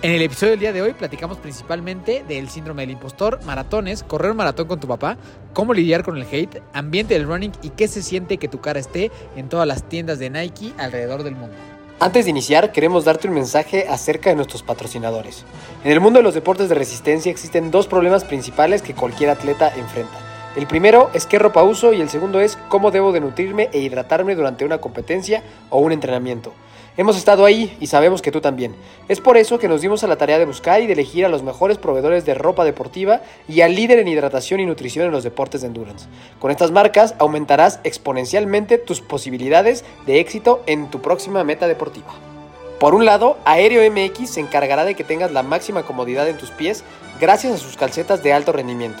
En el episodio del día de hoy platicamos principalmente del síndrome del impostor, maratones, correr un maratón con tu papá, cómo lidiar con el hate, ambiente del running y qué se siente que tu cara esté en todas las tiendas de Nike alrededor del mundo. Antes de iniciar, queremos darte un mensaje acerca de nuestros patrocinadores. En el mundo de los deportes de resistencia existen dos problemas principales que cualquier atleta enfrenta. El primero es qué ropa uso y el segundo es cómo debo de nutrirme e hidratarme durante una competencia o un entrenamiento. Hemos estado ahí y sabemos que tú también. Es por eso que nos dimos a la tarea de buscar y de elegir a los mejores proveedores de ropa deportiva y al líder en hidratación y nutrición en los deportes de endurance. Con estas marcas aumentarás exponencialmente tus posibilidades de éxito en tu próxima meta deportiva. Por un lado, Aéreo MX se encargará de que tengas la máxima comodidad en tus pies gracias a sus calcetas de alto rendimiento.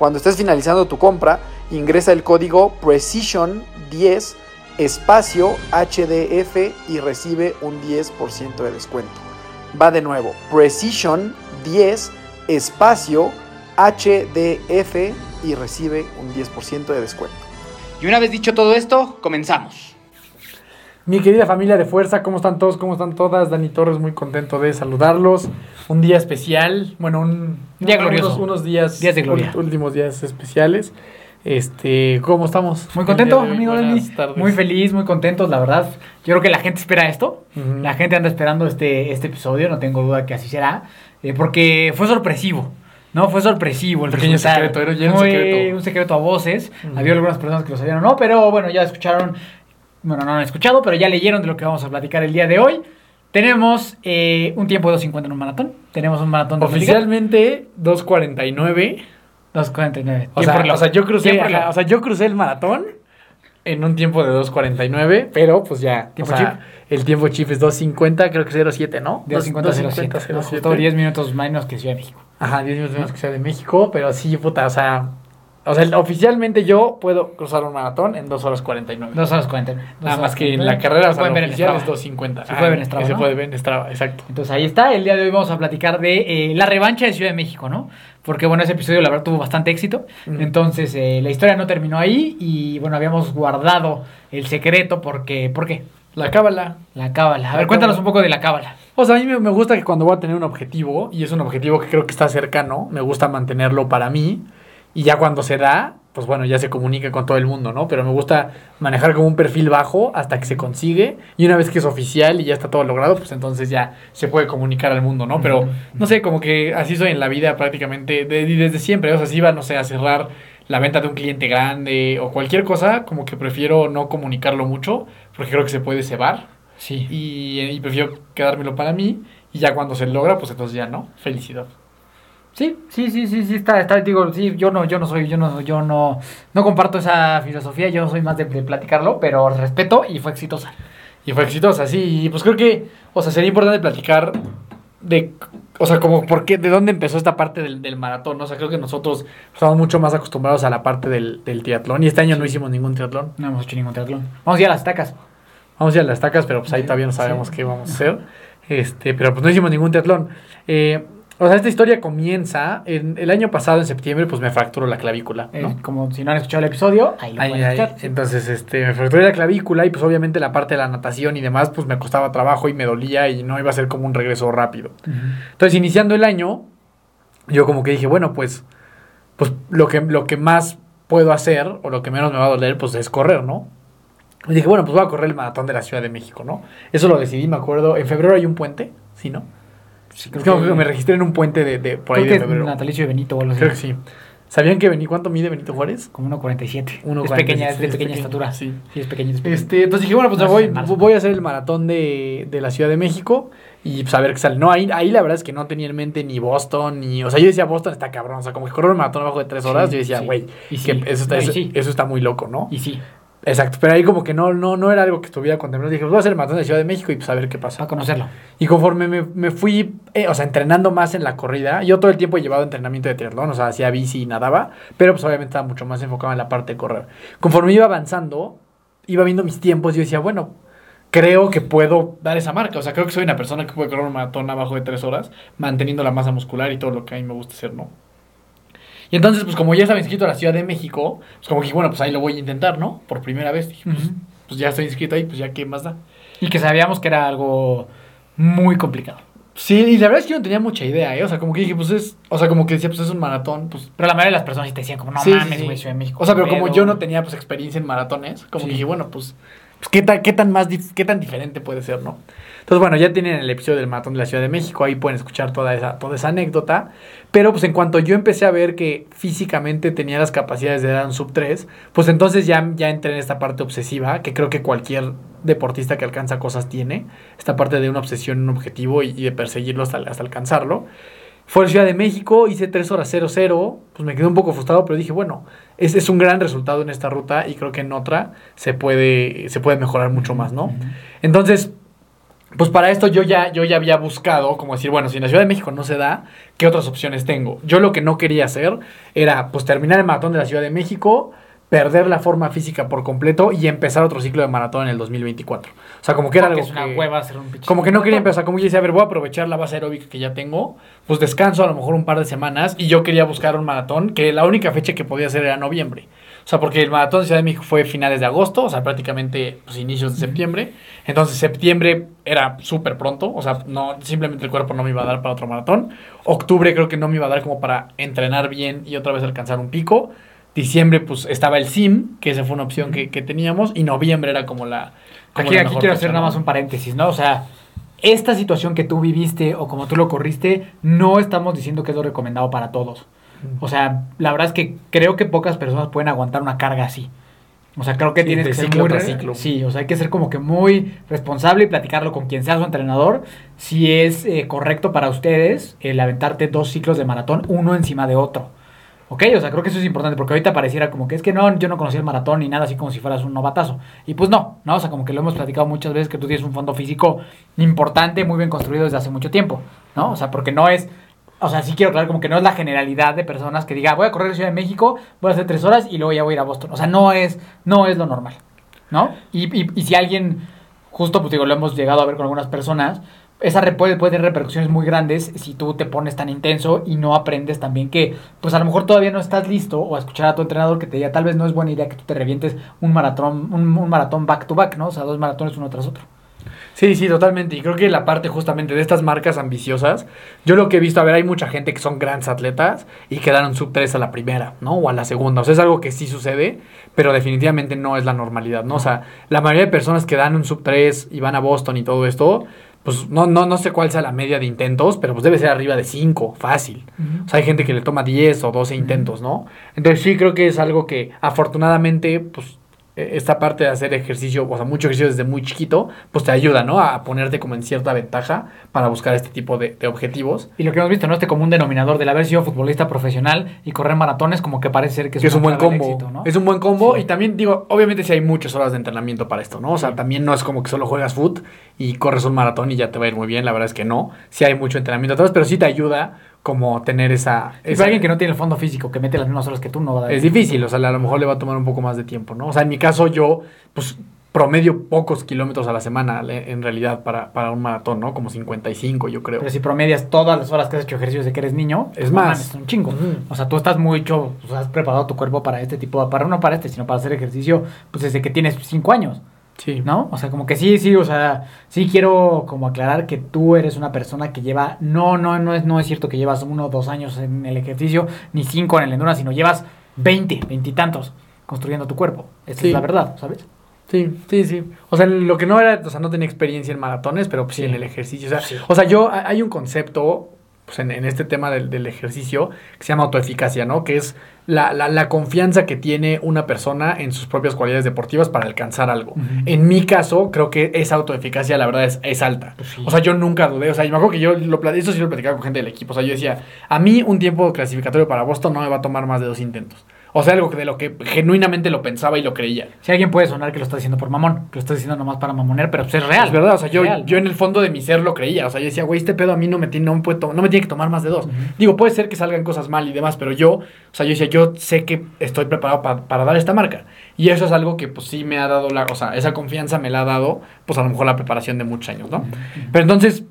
Cuando estés finalizando tu compra, ingresa el código Precision10 espacio HDF y recibe un 10% de descuento. Va de nuevo, Precision 10 espacio HDF y recibe un 10% de descuento. Y una vez dicho todo esto, comenzamos. Mi querida familia de fuerza, ¿cómo están todos? ¿Cómo están todas? Dani Torres, muy contento de saludarlos. Un día especial, bueno, un día glorioso. Unos, días, días de gloria. últimos días especiales. Este, ¿cómo estamos? Muy contento, amigo Denis. Muy feliz, muy contentos, la verdad. Yo creo que la gente espera esto. La gente anda esperando este, este episodio, no tengo duda que así será. Eh, porque fue sorpresivo. No, fue sorpresivo el Pequeño secreto, era un secreto. Un secreto a voces. Había algunas personas que lo sabían o no, pero bueno, ya escucharon. Bueno, no han escuchado, pero ya leyeron de lo que vamos a platicar el día de hoy. Tenemos eh, un tiempo de 2.50 en un maratón. Tenemos un maratón de Oficialmente 2.49. 2.49. O sea, o sea, yo crucé, ajá, o sea, yo crucé el maratón en un tiempo de 2.49, pero pues ya, ¿Tiempo o sea, el tiempo chip es 2.50, creo que 0.7, ¿no? de 50 07. 2.50, Justo 10 minutos menos que Ciudad de México. Ajá, 10 minutos menos que Ciudad de México, pero sí, puta, o sea, o sea, oficialmente yo puedo cruzar un maratón en 2 horas 49. 2 horas 49. Nada más que en la carrera, o sea, oficial es Strava. 2.50. Se puede ver en Strava, Se ¿no? puede ver en Strava, exacto. Entonces ahí está, el día de hoy vamos a platicar de eh, la revancha de Ciudad de México, ¿no? Porque bueno, ese episodio la verdad tuvo bastante éxito. Entonces eh, la historia no terminó ahí y bueno, habíamos guardado el secreto porque... ¿Por qué? La cábala. La cábala. A La ver, cuéntanos cábala. un poco de la cábala. O sea, a mí me, me gusta que cuando voy a tener un objetivo, y es un objetivo que creo que está cercano, me gusta mantenerlo para mí, y ya cuando se da, pues bueno, ya se comunica con todo el mundo, ¿no? Pero me gusta manejar como un perfil bajo hasta que se consigue, y una vez que es oficial y ya está todo logrado, pues entonces ya se puede comunicar al mundo, ¿no? Pero, no sé, como que así soy en la vida prácticamente, de- desde siempre, o sea, si iba, no sé, a cerrar la venta de un cliente grande o cualquier cosa, como que prefiero no comunicarlo mucho, porque creo que se puede cebar Sí. y, y prefiero quedármelo para mí y ya cuando se logra pues entonces ya no felicidad Sí, sí, sí, sí, sí, está, está, digo, sí, yo no, yo no soy, yo no, yo no, no comparto esa filosofía, yo soy más de, de platicarlo, pero respeto y fue exitosa. y fue exitosa sí y pues creo que o sea sería importante platicar de o sea como por qué de dónde empezó esta parte del, del maratón ¿no? o sea creo que nosotros estamos mucho más acostumbrados a la parte del, del triatlón y este año no hicimos ningún triatlón No hemos hecho ningún triatlón. Vamos a ir a las tacas. vamos a ir a las tacas pero pues ahí todavía no sabemos Sí. qué vamos a hacer este pero pues no hicimos ningún triatlón eh, o sea esta historia comienza en el año pasado en septiembre pues me fracturó la clavícula Eh, ¿no? como si no han escuchado el episodio, ahí lo Ay, pueden. Entonces, este, me fracturé la clavícula y pues obviamente la parte de la natación y demás, pues me costaba trabajo y me dolía y no iba a ser como un regreso rápido. Entonces, iniciando el año, yo como que dije, bueno, pues, pues lo que, lo que más puedo hacer o lo que menos me va a doler, pues es correr, ¿no? Y dije, bueno, pues voy a correr el maratón de la Ciudad de México, ¿no? Eso lo decidí, me acuerdo. En febrero hay un puente, ¿sí, no? Sí, Es que me registré en un puente de, de por ahí de que es febrero. natalicio de Benito o algo así. Creo que sí. ¿Sabían que Beni, cuánto mide Benito Juárez? Como 1.47. Uno es cuarenta y pequeña, es de seis, pequeña pequeño, estatura. sí. Sí, es pequeña. es pequeña. Este, entonces dije, bueno, pues voy, marzo. voy a hacer el maratón de, de la Ciudad de México y pues a ver qué sale. No, ahí, ahí la verdad es que no tenía en mente ni Boston, ni. O sea, yo decía, Boston está cabrón. O sea, como que correr un maratón abajo de tres horas, Sí, yo decía, güey, sí. eso, está, eso, eso está muy loco, ¿no? Y sí, Exacto, pero ahí como que no, no, no era algo que estuviera contemplando. Dije, pues voy a hacer el maratón de Ciudad de México y pues a ver qué pasa. para conocerlo. Y conforme me, me fui, eh, o sea, entrenando más en la corrida, yo todo el tiempo he llevado entrenamiento de triatlón, o sea, hacía bici y nadaba, pero pues obviamente estaba mucho más enfocado en la parte de correr. Conforme iba avanzando, iba viendo mis tiempos, yo decía, bueno, creo que puedo dar esa marca, o sea, creo que soy una persona que puede correr un maratón abajo de tres horas, manteniendo la masa muscular y todo lo que a mí me gusta hacer, ¿no? Y entonces, pues como ya estaba inscrito a la Ciudad de México, pues como que dije, bueno, pues ahí lo voy a intentar, ¿no? Por primera vez, dije, pues, pues ya estoy inscrito ahí, pues ya qué más da. Y que sabíamos que era algo muy complicado. Sí, y la verdad es que yo no tenía mucha idea, ¿eh? O sea, como que dije, pues es. O sea, como que decía, pues es un maratón, pues. Pero la mayoría de las personas sí te decían como, no sí, mames, sí. güey, Ciudad de México. O sea, pero como yo no tenía, pues, experiencia en maratones, como que dije, bueno, pues. Pues ¿qué, tan, qué, tan más ¿Qué tan diferente puede ser, no? Entonces, bueno, ya tienen el episodio del maratón de la Ciudad de México, ahí pueden escuchar toda esa, toda esa anécdota. Pero, pues, en cuanto yo empecé a ver que físicamente tenía las capacidades de dar un sub 3, pues entonces ya, ya entré en esta parte obsesiva, que creo que cualquier deportista que alcanza cosas tiene. Esta parte de una obsesión, un objetivo y, y de perseguirlo hasta, hasta alcanzarlo. Fue a Ciudad de México, hice 3 horas 00, pues me quedé un poco frustrado, pero dije, bueno, es, es un gran resultado en esta ruta y creo que en otra se puede, se puede mejorar mucho más, ¿no? Entonces, pues para esto yo ya, yo ya había buscado, como decir, bueno, si en la Ciudad de México no se da, ¿qué otras opciones tengo? Yo lo que no quería hacer era, pues, terminar el maratón de la Ciudad de México, perder la forma física por completo y empezar otro ciclo de maratón en el 2024. O sea, como que era Porque algo es una que- hueva hacer un como que no quería empezar, como yo decía, a ver, voy a aprovechar la base aeróbica que ya tengo, pues descanso a lo mejor un par de semanas y yo quería buscar un maratón que la única fecha que podía hacer era noviembre. O sea, porque el maratón de Ciudad de México fue finales de agosto, o sea, prácticamente pues, inicios de septiembre. Entonces, septiembre era súper pronto, o sea, no, simplemente el cuerpo no me iba a dar para otro maratón. Octubre creo que no me iba a dar como para entrenar bien y otra vez alcanzar un pico. Diciembre, pues estaba el SIM, que esa fue una opción que, que teníamos, y noviembre era como la. como Aquí, la aquí mejor quiero hacer nada más un paréntesis, ¿no? O sea, esta situación que tú viviste o como tú lo corriste, no estamos diciendo que es lo recomendado para todos. O sea, la verdad es que creo que pocas personas pueden aguantar una carga así. O sea, creo que Sí, tienes que ser muy tras re- ciclo. Sí, o sea, hay que ser como que muy responsable y platicarlo con quien sea su entrenador. Si es eh, correcto para ustedes el aventarte dos ciclos de maratón, uno encima de otro. Ok, o sea, creo que eso es importante porque ahorita pareciera como que es que no, yo no conocía el maratón ni nada así como si fueras un novatazo. Y pues no, ¿no? O sea, como que lo hemos platicado muchas veces que tú tienes un fondo físico importante, muy bien construido desde hace mucho tiempo, ¿no? O sea, porque no es, o sea, sí quiero aclarar como que no es la generalidad de personas que diga, voy a correr a Ciudad de México, voy a hacer tres horas y luego ya voy a ir a Boston. O sea, no es, no es lo normal, ¿no? Y, y si alguien, justo pues digo, lo hemos llegado a ver con algunas personas, esa puede, puede tener repercusiones muy grandes si tú te pones tan intenso y no aprendes también que, pues a lo mejor todavía no estás listo o a escuchar a tu entrenador que te diga, tal vez no es buena idea que tú te revientes un maratón, un, maratón back to back, ¿no? O sea, dos maratones uno tras otro. Sí, sí, totalmente. Y creo que la parte justamente de estas marcas ambiciosas, yo lo que he visto, a ver, hay mucha gente que son grandes atletas y que dan un sub 3 a la primera, ¿no? O a la segunda. O sea, es algo que sí sucede, pero definitivamente no es la normalidad, ¿no? O sea, la mayoría de personas que dan un sub 3 y van a Boston y todo esto, pues no, no, no sé cuál sea la media de intentos, pero pues debe ser arriba de 5, fácil. O sea, hay gente que le toma 10 o 12 intentos, ¿no? Entonces sí creo que es algo que afortunadamente, pues esta parte de hacer ejercicio, o sea, mucho ejercicio desde muy chiquito, pues te ayuda, ¿no? A ponerte como en cierta ventaja para buscar este tipo de, de objetivos. Y lo que hemos visto, ¿no? Este común denominador del haber sido futbolista profesional y correr maratones, como que parece ser que es, Que es un buen combo. éxito, ¿no? Es un buen combo. Sí. Y también digo, obviamente sí hay muchas horas de entrenamiento para esto, ¿no? O sea, también no es como que solo juegas foot y corres un maratón y ya te va a ir muy bien. La verdad es que no. Sí hay mucho entrenamiento atrás, pero sí te ayuda como tener esa... Esa- para alguien que no tiene el fondo físico, que mete las mismas horas que tú, no va a dar. Es difícil, o sea, a lo mejor le va a tomar un poco más de tiempo, ¿no? O sea, en mi caso yo, pues promedio pocos kilómetros a la semana en realidad para, para un maratón, ¿no? Como 55 yo creo. Pero si promedias todas las horas que has hecho ejercicio desde que eres niño, Es más. mames, Es un chingo. O sea, tú estás muy hecho, pues, has preparado tu cuerpo para este tipo, para no para este, sino para hacer ejercicio, pues desde que tienes cinco años, Sí. ¿no? O sea, como que sí, sí, o sea, sí quiero como aclarar que tú eres una persona que lleva, no, no, no es, no es cierto que llevas uno o dos años en el ejercicio, ni cinco en el endurance, sino llevas 20, veintitantos construyendo tu cuerpo. Esa Sí. es la verdad, ¿sabes? Sí, sí, sí. O sea, lo que no era, o sea, no tenía experiencia en maratones, pero pues sí, en el ejercicio. O sea, Sí. o sea yo, ha- hay un concepto pues, en, en este tema del, del ejercicio que se llama autoeficacia, ¿no? Que es la, la, la confianza que tiene una persona en sus propias cualidades deportivas para alcanzar algo. En mi caso, creo que esa autoeficacia, la verdad, es, es alta. Pues sí. O sea, yo nunca dudé. O sea, yo me acuerdo que yo, lo, eso sí lo platicaba con gente del equipo. O sea, yo decía, a mí un tiempo clasificatorio para Boston no me va a tomar más de dos intentos. O sea, algo que de lo que genuinamente lo pensaba y lo creía. Si alguien puede sonar que lo está diciendo por mamón, que lo está diciendo nomás para mamonear, pero pues es real. Es verdad, o sea, yo, Real, yo en el fondo de mi ser lo creía. O sea, yo decía, güey, este pedo a mí no me tiene, no me puede no me tiene que tomar más de dos. Digo, puede ser que salgan cosas mal y demás, pero yo, o sea, yo decía, yo sé que estoy preparado pa- para dar esta marca. Y eso es algo que, pues sí me ha dado la, o sea, esa confianza me la ha dado, pues a lo mejor la preparación de muchos años, ¿no? Pero entonces,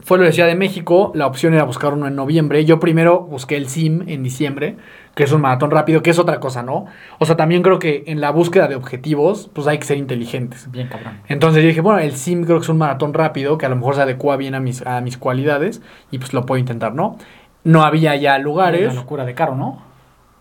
fue la Ciudad de México, la opción era buscar uno en noviembre. Yo primero busqué el SIM en diciembre, que es un maratón rápido, que es otra cosa, ¿no? O sea, también creo que en la búsqueda de objetivos, pues hay que ser inteligentes. Bien cabrón. Entonces yo dije, bueno, el sim creo que es un maratón rápido, que a lo mejor se adecua bien a mis, a mis cualidades, y pues lo puedo intentar, ¿no? No había ya Una lugares. locura de caro, ¿no?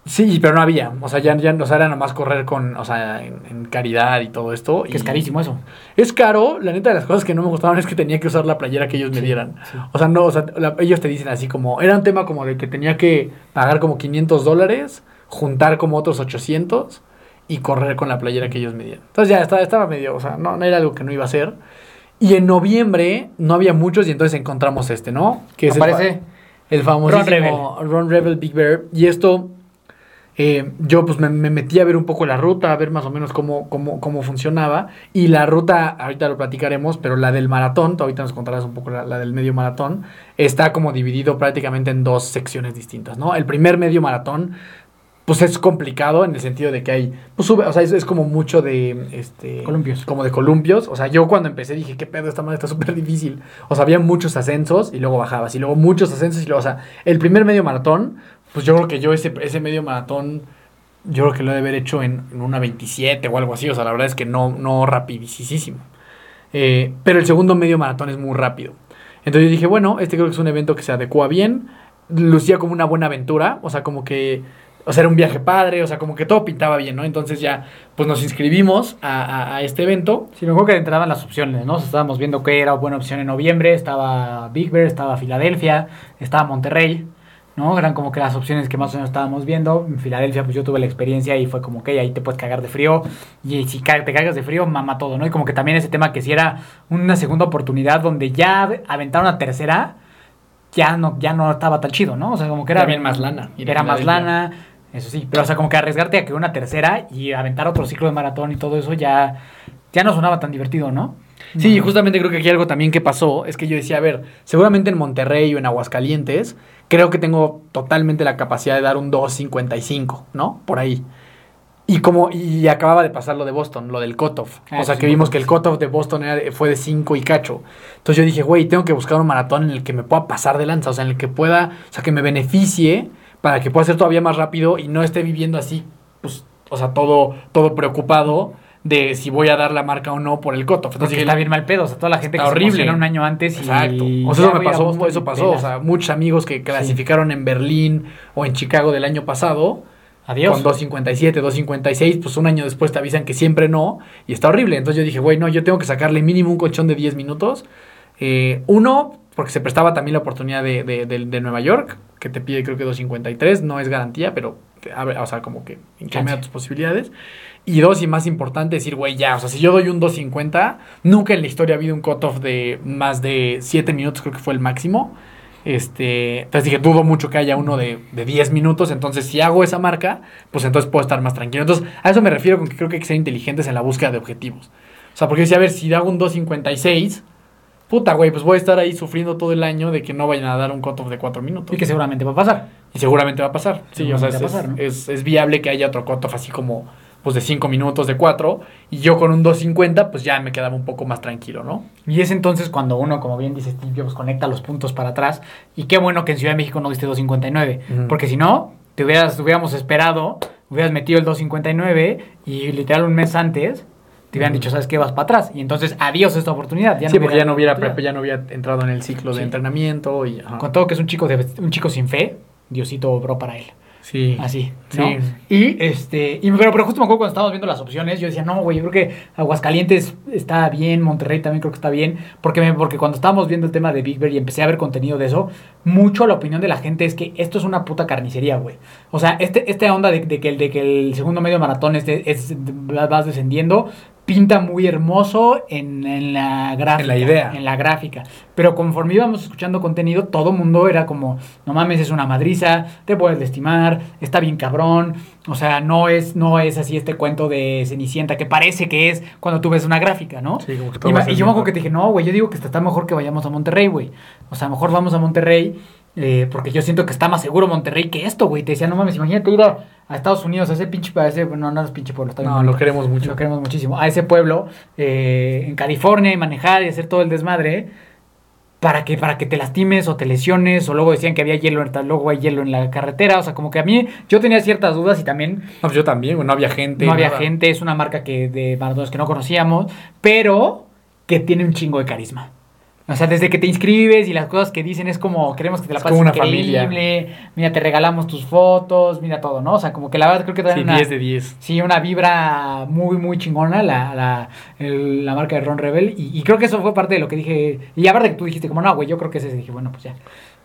Sí, pero no había. O sea, ya, ya o sea, era nomás correr con, o sea, en, en caridad y todo esto. Que y- es carísimo eso. Es caro, la neta de las cosas que no me gustaban es que tenía que usar la playera que ellos me dieran. sí. O sea, no, o sea, la- ellos te dicen así como, era un tema como de que tenía que pagar como 500 dólares, juntar como otros 800 y correr con la playera que ellos me dieran. Entonces ya estaba, estaba medio, o sea, no, no era algo que no iba a hacer. Y en noviembre no había muchos y entonces encontramos este, ¿no? Que es el, Aparece fa- el famosísimo Ron Rebel. Ron Rebel Big Bear. Y esto, eh, yo pues me, me metí a ver un poco la ruta, a ver más o menos cómo, cómo, cómo funcionaba. Y la ruta, ahorita lo platicaremos, pero la del maratón, tú ahorita nos contarás un poco la, la del medio maratón, está como dividido prácticamente en dos secciones distintas, ¿no? El primer medio maratón, pues es complicado en el sentido de que hay, pues sube, o sea, es, es como mucho de, este... Columpios. Como de columpios. O sea, yo cuando empecé dije, ¿qué pedo? Esta madre está súper difícil. O sea, había muchos ascensos y luego bajabas. Y luego muchos ascensos y luego, o sea, el primer medio maratón, pues yo creo que yo ese, ese medio maratón, yo creo que lo he de haber hecho en, una 27 o algo así. O sea, la verdad es que no, no rapidísimo. Eh, pero el segundo medio maratón es muy rápido. Entonces yo dije, bueno, este creo que es un evento que se adecua bien. Lucía como una buena aventura. O sea, como que... O sea, era un viaje padre, o sea, como que todo pintaba bien, ¿no? Entonces ya, pues nos inscribimos a, a- este evento. Sí, me acuerdo que entraban las opciones, ¿no? O sea, estábamos viendo que era buena opción en noviembre, estaba Big Bear, estaba Filadelfia, estaba Monterrey, ¿no? Eran como que las opciones que más o menos estábamos viendo. En Filadelfia, pues yo tuve la experiencia y fue como que ahí te puedes cagar de frío. Y si te cagas de frío, mama todo, ¿no? Y como que también ese tema que si era una segunda oportunidad donde ya aventaron una tercera, ya no, ya no estaba tan chido, ¿no? O sea, como que era... También más lana. Era más lana, eso sí. Pero, o sea, como que arriesgarte a que una tercera y aventar otro ciclo de maratón y todo eso ya, ya no sonaba tan divertido, ¿no? Sí, justamente creo que aquí algo también que pasó es que yo decía, a ver, seguramente en Monterrey o en Aguascalientes, creo que tengo totalmente la capacidad de dar un 2.55, ¿no? Por ahí. Y como y acababa de pasar lo de Boston, lo del cutoff. Ah, o sea, sí, que vimos que el cutoff de Boston era fue de 5 y cacho. Entonces yo dije, güey, tengo que buscar un maratón en el que me pueda pasar de lanza, o sea, en el que pueda, o sea, que me beneficie para que pueda ser todavía más rápido y no esté viviendo así, pues, o sea, todo, todo preocupado de si voy a dar la marca o no por el cutoff. Porque Entonces dije, está bien mal pedo, o sea, toda la gente que horrible. se un año antes y... Exacto. O ya sea, eso me pasó, eso y pasó. O sea, muchos amigos que clasificaron en Berlín o en Chicago del año pasado. Adiós. Con 2.57, 2.56, pues un año después te avisan que siempre no. Y está horrible. Entonces yo dije, güey, no, yo tengo que sacarle mínimo un colchón de 10 minutos. Eh, uno, porque se prestaba también la oportunidad de, de- de- de Nueva York, que te pide creo que 2.53. No es garantía, pero o sea, como que incrementa tus posibilidades. Y dos, y más importante, decir, güey, ya, o sea, si yo doy un 2.50, nunca en la historia ha habido un cutoff de más de 7 minutos, creo que fue el máximo. Este, entonces dije, dudo mucho que haya uno de, de 10 minutos, entonces si hago esa marca, pues entonces puedo estar más tranquilo. Entonces, a eso me refiero con que creo que hay que ser inteligentes en la búsqueda de objetivos. O sea, porque decía, a ver, si hago un 2.56, puta, güey, pues voy a estar ahí sufriendo todo el año de que no vayan a dar un cutoff de 4 minutos. Y que seguramente va a pasar. Y seguramente va a pasar. Sí, o sea, es, pasar, ¿no? es- es viable que haya otro cutoff así como pues de 5 minutos, de 4, y yo con un 2.50 pues ya me quedaba un poco más tranquilo, ¿no? Y es entonces cuando uno, como bien dice Steve conecta los puntos para atrás. Y qué bueno que en Ciudad de México no diste 2.59. Ujú. Porque si no, te hubieras, te hubiéramos esperado, hubieras metido el 2.59 y literal un mes antes te hubieran dicho, ¿sabes qué? Vas para atrás. Y entonces, adiós esta oportunidad. sí, porque ya no hubiera, oportunidad. prep- ya no hubiera entrado en el ciclo de Sí. entrenamiento y... ajá. Con todo que es un chico, de, un chico sin fe, Diosito obró para él. Sí. Así, ¿no? Sí. Y este, y, pero, pero justo me acuerdo cuando estábamos viendo las opciones, yo decía, no, güey, yo creo que Aguascalientes está bien, Monterrey también creo que está bien, porque, me- porque cuando estábamos viendo el tema de Big Bear y empecé a ver contenido de eso, mucho la opinión de la gente es que esto es una puta carnicería, güey. O sea, este, esta onda de, de que, el, de que el segundo medio maratón este, es, vas descendiendo, pinta muy hermoso en, en la gráfica. En la idea. En la gráfica. Pero conforme íbamos escuchando contenido, todo mundo era como, no mames, es una madriza, te puedes lastimar, está bien cabrón. O sea, no es, no es así este cuento de Cenicienta que parece que es cuando tú ves una gráfica, ¿no? Sí, como que todo y, y yo me acuerdo que te dije, no, güey, yo digo que está mejor que vayamos a Monterrey, güey. O sea, mejor vamos a Monterrey. Eh, porque yo siento que está más seguro Monterrey que esto, güey. Te decía, no mames, imagínate ir a, a Estados Unidos, a ese pinche, a ese, bueno, no es pinche pueblo, está bien No, bonito. lo queremos mucho. Lo queremos muchísimo. A ese pueblo, eh, en California, y manejar y hacer todo el desmadre, para que, para que te lastimes o te lesiones, o luego decían que había hielo, en- luego hay hielo en la carretera. O sea, como que a mí, yo tenía ciertas dudas y también No, pues yo también, no había gente. no había nada. gente, es una marca que de maratones que no conocíamos, pero que tiene un chingo de carisma. O sea, desde que te inscribes y las cosas que dicen es como, queremos que te la Es pases como una increíble, mira, te regalamos tus fotos, mira todo, ¿no? O sea, como que la verdad creo que Sí, traen una, 10 de 10. sí, una vibra muy, muy chingona la, la, el- la marca de Ron Rebel. Y, y creo que eso fue parte de lo que dije. Y aparte que tú dijiste, como no, güey, yo creo que ese. Dije, bueno, pues ya,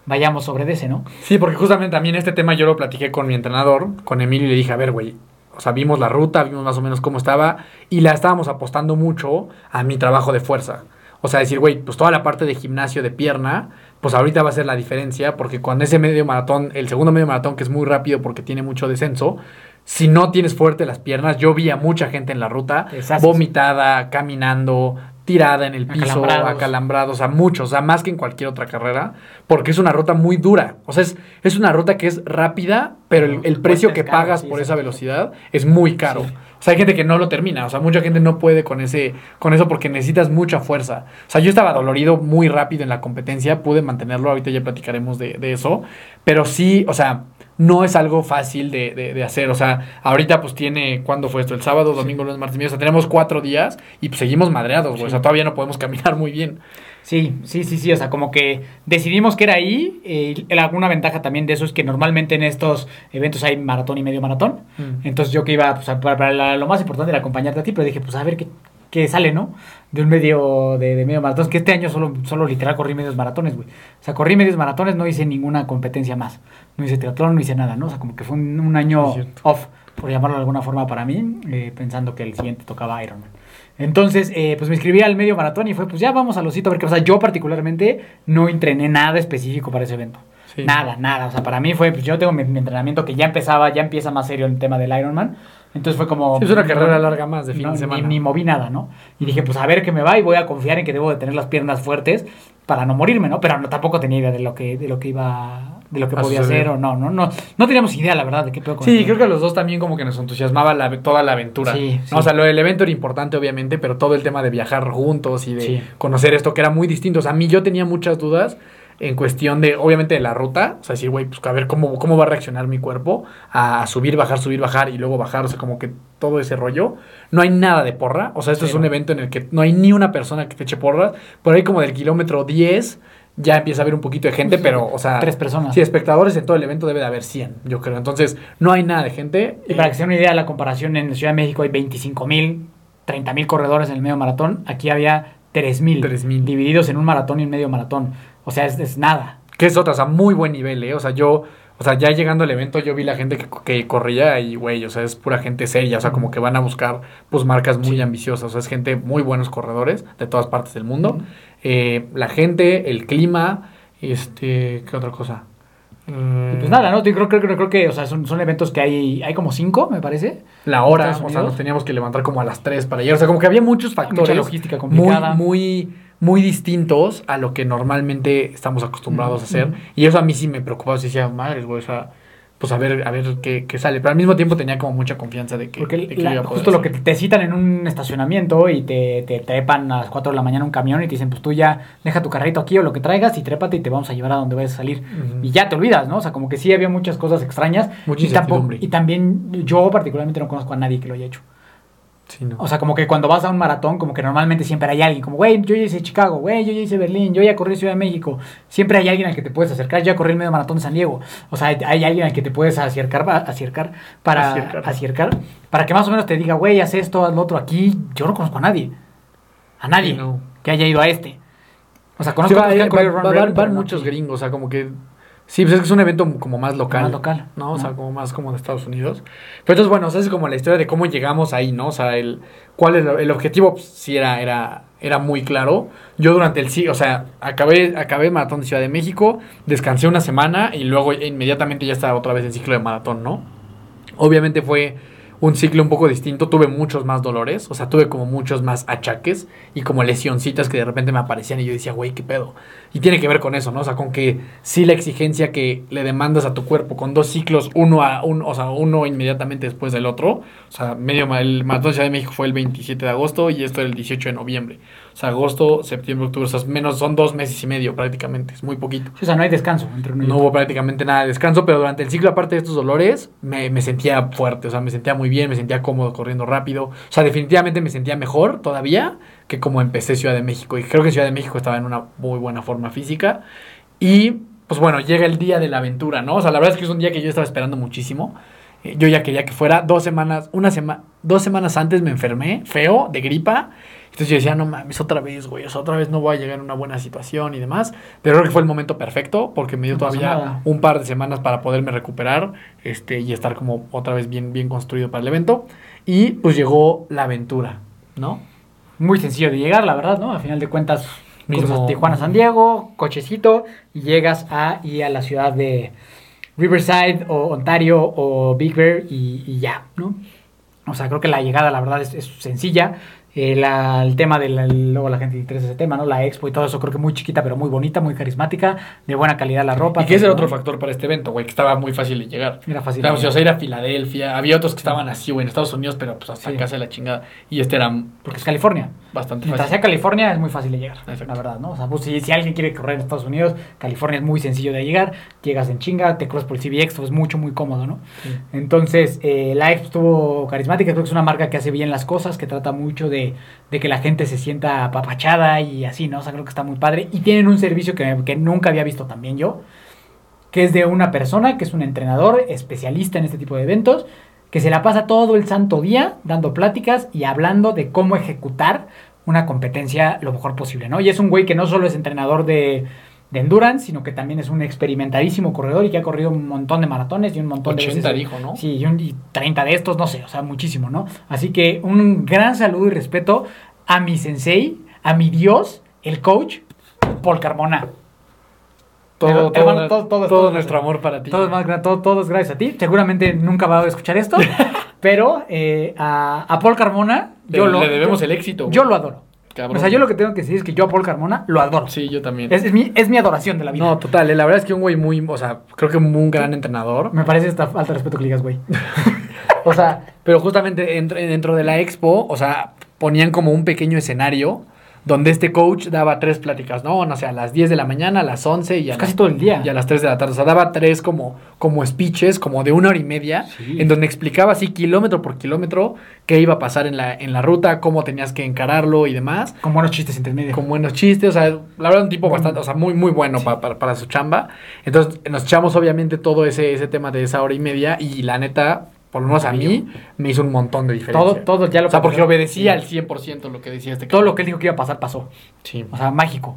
vayamos sobre ese, ¿no? Sí, porque justamente también este tema yo lo platiqué con mi entrenador, con Emilio, y le dije, a ver, güey, o sea, vimos la ruta, vimos más o menos cómo estaba, y la estábamos apostando mucho a mi trabajo de fuerza. O sea, decir, güey, pues toda la parte de gimnasio de pierna, pues ahorita va a ser la diferencia, porque cuando ese medio maratón, el segundo medio maratón, que es muy rápido porque tiene mucho descenso, si no tienes fuerte las piernas, yo vi a mucha gente en la ruta, vomitada, caminando, tirada en el piso, Acalambrados. sea, muchos, o sea, más que en cualquier otra carrera, porque es una ruta muy dura. O sea, es, es una ruta que es rápida, pero el, precio que pagas por esa velocidad es muy caro. Sí. O sea, hay gente que no lo termina, o sea, mucha gente no puede con ese con eso porque necesitas mucha fuerza. O sea, yo estaba dolorido muy rápido en la competencia, pude mantenerlo, ahorita ya platicaremos de, de eso, pero sí, o sea, no es algo fácil de, de- de hacer. O sea, ahorita pues tiene, ¿cuándo fue esto? El sábado, domingo, lunes, martes, miércoles. O sea, tenemos cuatro días y pues seguimos madreados, güey. O sea, todavía no podemos caminar muy bien. Sí, sí, sí, sí. O sea, como que decidimos que era ahí. Eh, alguna ventaja también de eso es que normalmente en estos eventos hay maratón y medio maratón. Mm. Entonces yo que iba, pues, a- para, para la- lo más importante era acompañarte a ti, pero dije, pues a ver qué, qué sale, ¿no? De un medio, de, de medio maratón. Que este año solo, solo literal corrí medios maratones, güey. O sea, corrí medios maratones, no hice ninguna competencia más. No hice triatlón, no hice nada, ¿no? O sea, como que fue un, un año off, por llamarlo de alguna forma para mí, eh, pensando que el siguiente tocaba Ironman. Entonces, eh, pues me inscribí al medio maratón y fue, pues ya vamos al osito a ver qué pasa. Yo particularmente no entrené nada específico para ese evento. Sí. Nada, nada. O sea, para mí fue, pues yo tengo mi, mi entrenamiento que ya empezaba, ya empieza más serio el tema del Ironman. Entonces fue como... Sí, es una carrera larga más de fin no, de semana. Ni, ni moví nada, ¿no? Y dije, pues a ver qué me va y voy a confiar en que debo de tener las piernas fuertes para no morirme, ¿no? Pero no, tampoco tenía idea de lo que, de lo que iba, de lo que podía hacer o no, no, no. No teníamos idea, la verdad, de qué pedo con Sí, creo que a los dos también como que nos entusiasmaba la- toda la aventura. Sí, sí. O sea, lo del evento era importante, obviamente, pero todo el tema de viajar juntos y de Sí. conocer esto que era muy distinto. O sea, a mí yo tenía muchas dudas en cuestión de, obviamente, de la ruta. O sea, decir, güey, pues a ver cómo, cómo va a reaccionar mi cuerpo a subir, bajar, subir, bajar y luego bajar. O sea, como que todo ese rollo. No hay nada de porra. O sea, esto Sí, es un evento en el que no hay ni una persona que te eche porras. Por ahí como del kilómetro 10 ya empieza a haber un poquito de gente, pero, o sea... tres personas. Sí, espectadores en todo el evento debe de haber 100, yo creo. Entonces, no hay nada de gente. Y para que se den una idea, la comparación en Ciudad de México hay 25 mil, 30 mil corredores en el medio maratón. Aquí había 3 mil 3,000. divididos en un maratón y un medio maratón. O sea, es, es nada. Que es otra, o sea, muy buen nivel, ¿eh? O sea, yo, o sea, ya llegando al evento, yo vi la gente que, que corría y, güey, o sea, es pura gente seria, o sea, como que van a buscar, pues, marcas muy ambiciosas, o sea, es gente muy buenos corredores de todas partes del mundo. Eh, la gente, el clima, este, ¿qué otra cosa? Y pues nada, ¿no? Yo creo, creo, creo, creo que o sea, son, son eventos que hay, hay como cinco, me parece. La hora, o sea, nos teníamos que levantar como a las 3 para llegar. O sea, como que había muchos factores. Mucha logística muy, complicada. muy, muy distintos a lo que normalmente estamos acostumbrados a hacer. Ujú. Y eso a mí sí me preocupaba. Sí decía, madres, güey, o sea, pues a ver, a ver qué, qué sale. Pero al mismo tiempo tenía como mucha confianza de que, Porque de que la- iba a poder justo lo que te citan en un estacionamiento y te, te trepan a las 4 de la mañana un camión y te dicen, pues tú ya deja tu carrito aquí o lo que traigas y trépate y te vamos a llevar a donde vayas a salir. Y ya te olvidas, ¿no? O sea, como que sí había muchas cosas extrañas. Mucha y, tampoco, y también yo particularmente no conozco a nadie que lo haya hecho. Sí, no. O sea, como que cuando vas a un maratón, como que normalmente siempre hay alguien, como, güey, yo ya hice Chicago, güey, yo ya hice Berlín, yo ya corrí Ciudad de México. Siempre hay alguien al que te puedes acercar. Yo ya corrí el medio maratón de San Diego. O sea, hay, alguien al que te puedes acercar, acercar para Acercar. acercar, para que más o menos te diga, güey, haz esto, haz lo otro. Aquí yo no conozco a nadie. A nadie Sí, no. que haya ido a este. O sea, Sí, conozco va- a corrido va- Run van- van no muchos gringos, o sea, como que... Sí, pues es que es un evento como más local. Más local, ¿no? O sea, como más como de Estados Unidos. Pero entonces, bueno, o sea, es como la historia de cómo llegamos ahí, ¿no? O sea, el, cuál es el, el objetivo, pues, sí era, era, era muy claro. Yo durante el sí, o sea, acabé, acabé el maratón de Ciudad de México, descansé una semana y luego inmediatamente ya estaba otra vez en ciclo de maratón, ¿no? Obviamente fue un ciclo un poco distinto, tuve muchos más dolores, o sea, tuve como muchos más achaques y como lesioncitas que de repente me aparecían y yo decía, güey, qué pedo. Y tiene que ver con eso, ¿no? O sea, con que sí la exigencia que le demandas a tu cuerpo con dos ciclos, uno a uno, o sea, uno inmediatamente después del otro. O sea, medio el maratón de Ciudad de México fue el 27 de agosto y esto era el 18 de noviembre. O sea, agosto, septiembre, octubre, o sea, menos son dos meses y medio prácticamente, es muy poquito. O sea, no hay descanso entre uno y No hubo prácticamente nada de descanso, pero durante el ciclo, aparte de estos dolores, me, me sentía fuerte, o sea, me sentía muy bien, me sentía cómodo corriendo rápido. O sea, definitivamente me sentía mejor todavía que como empecé Ciudad de México. Y creo que Ciudad de México estaba en una muy buena forma física. Y, pues bueno, llega el día de la aventura, ¿no? O sea, la verdad es que es un día que yo estaba esperando muchísimo. Yo ya quería que fuera dos semanas, una semana, dos semanas antes me enfermé, feo, de gripa. Entonces yo decía, no mames, otra vez, güey, o sea, otra vez no voy a llegar en una buena situación y demás. Pero creo que fue el momento perfecto porque me dio No todavía un par de semanas para poderme recuperar este, y estar como otra vez bien, bien construido para el evento. Y pues llegó la aventura, ¿no? Muy sencillo de llegar, la verdad, ¿no? A final de cuentas, Mismo- cruzas Tijuana, San Diego, cochecito, y llegas a, y a la ciudad de Riverside o Ontario o Big Bear y, y ya, ¿no? O sea, creo que la llegada, la verdad, es, es sencilla. Eh, la- el tema de la, luego la gente le interesa ese tema, ¿no? La expo y todo eso, creo que muy chiquita, pero muy bonita, muy carismática, de buena calidad la ropa. Y que ese era otro factor para este evento, güey, que estaba muy fácil de llegar. Era fácil. Claro, sea, ir a Filadelfia, había otros que estaban así, güey, en Estados Unidos, pero pues hasta Sí. casa de la chingada. Y este era Porque es California. bastante Mientras sea fácil. California es muy fácil de llegar, Exacto. la verdad, ¿no? O sea, pues si, si alguien quiere correr en Estados Unidos, California es muy sencillo de llegar, llegas en chinga, te cruzas por el CBX, todo es mucho, muy cómodo, ¿no? Sí. Entonces, eh, la Expo estuvo carismática, creo que es una marca que hace bien las cosas, que trata mucho de, de que la gente se sienta apapachada y así, ¿no? O sea, creo que está muy padre. Y tienen un servicio que, que nunca había visto también yo, que es de una persona que es un entrenador especialista en este tipo de eventos, que se la pasa todo el santo día dando pláticas y hablando de cómo ejecutar una competencia lo mejor posible, ¿no? Y es un güey que no solo es entrenador de, de endurance, sino que también es un experimentadísimo corredor y que ha corrido un montón de maratones y un montón de 80 veces. dijo, ¿no? Sí, y, un- y 30 de estos, no sé, o sea, muchísimo, ¿no? Así que un gran saludo y respeto a mi sensei, a mi dios, el coach, Paul Carmona. Todo, todo, hermano, todo- todo- todo todo- nuestro amor para ti. Todo más, todo, todo es gracias a ti. Seguramente nunca va a escuchar esto, pero eh, a, a Paul Carmona Le- yo lo, le debemos yo- el éxito. Yo lo adoro. Cabrón. O sea, yo lo que tengo que decir es que yo a Paul Carmona lo adoro. Sí, yo también. Es, es mi, es mi adoración de la vida. No, total, eh, la verdad es que un güey muy, o sea, creo que un gran entrenador. Me parece esta falta de respeto que digas, güey. O sea, pero justamente dentro, dentro de la expo, o sea, ponían como un pequeño escenario donde este coach daba tres pláticas, ¿no? No sé, a las 10 de la mañana, a las 11 y a, Pues casi todo el día. y a las 3 de la tarde. O sea, daba tres como, como speeches, como de una hora y media, Sí. en donde explicaba así kilómetro por kilómetro qué iba a pasar en la, en la ruta, cómo tenías que encararlo y demás. Con buenos chistes intermedios. Con buenos chistes, o sea, la verdad un tipo Bueno. bastante, o sea, muy, muy bueno Sí. pa- para, para su chamba. Entonces, nos echamos obviamente todo ese, ese tema de esa hora y media y la neta, por lo menos a mí, me hizo un montón de diferencia. Todo, todo ya lo O sea, porque obedecía al 100% lo que decía este Todo lo que él dijo que iba a pasar, pasó. Sí. O sea, mágico.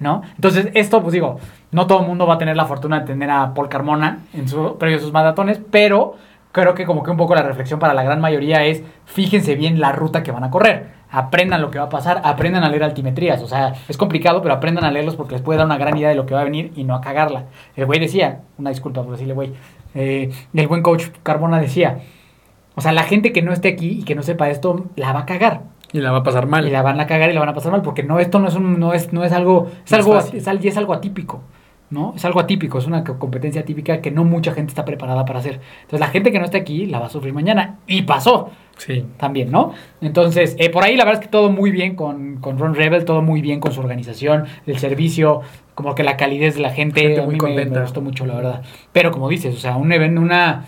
¿No? Entonces, esto, pues digo, no todo el mundo va a tener la fortuna de tener a Paul Carmona en su, previo a sus maratones, pero creo que como que un poco la reflexión para la gran mayoría es fíjense bien la ruta que van a correr. Aprendan lo que va a pasar, aprendan a leer altimetrías. O sea, es complicado, pero aprendan a leerlos porque les puede dar una gran idea de lo que va a venir y no a cagarla. El güey decía, una disculpa por decirle güey, eh, el buen coach Carmona decía, o sea, la gente que no esté aquí y que no sepa esto, la va a cagar. Y la va a pasar mal. Y la van a cagar y la van a pasar mal porque no esto no es un no es no es algo es No algo es, es algo atípico, ¿no? Es algo atípico, es una co- competencia típica que no mucha gente está preparada para hacer. Entonces, la gente que no está aquí la va a sufrir mañana y pasó Sí. también, ¿no? Entonces, eh, por ahí la verdad es que todo muy bien con, con Ron Rebel, todo muy bien con su organización, el servicio, como que la calidez de la gente, Gente a muy mí me- contenta. me gustó mucho, la verdad. Pero como dices, o sea, un evento, una...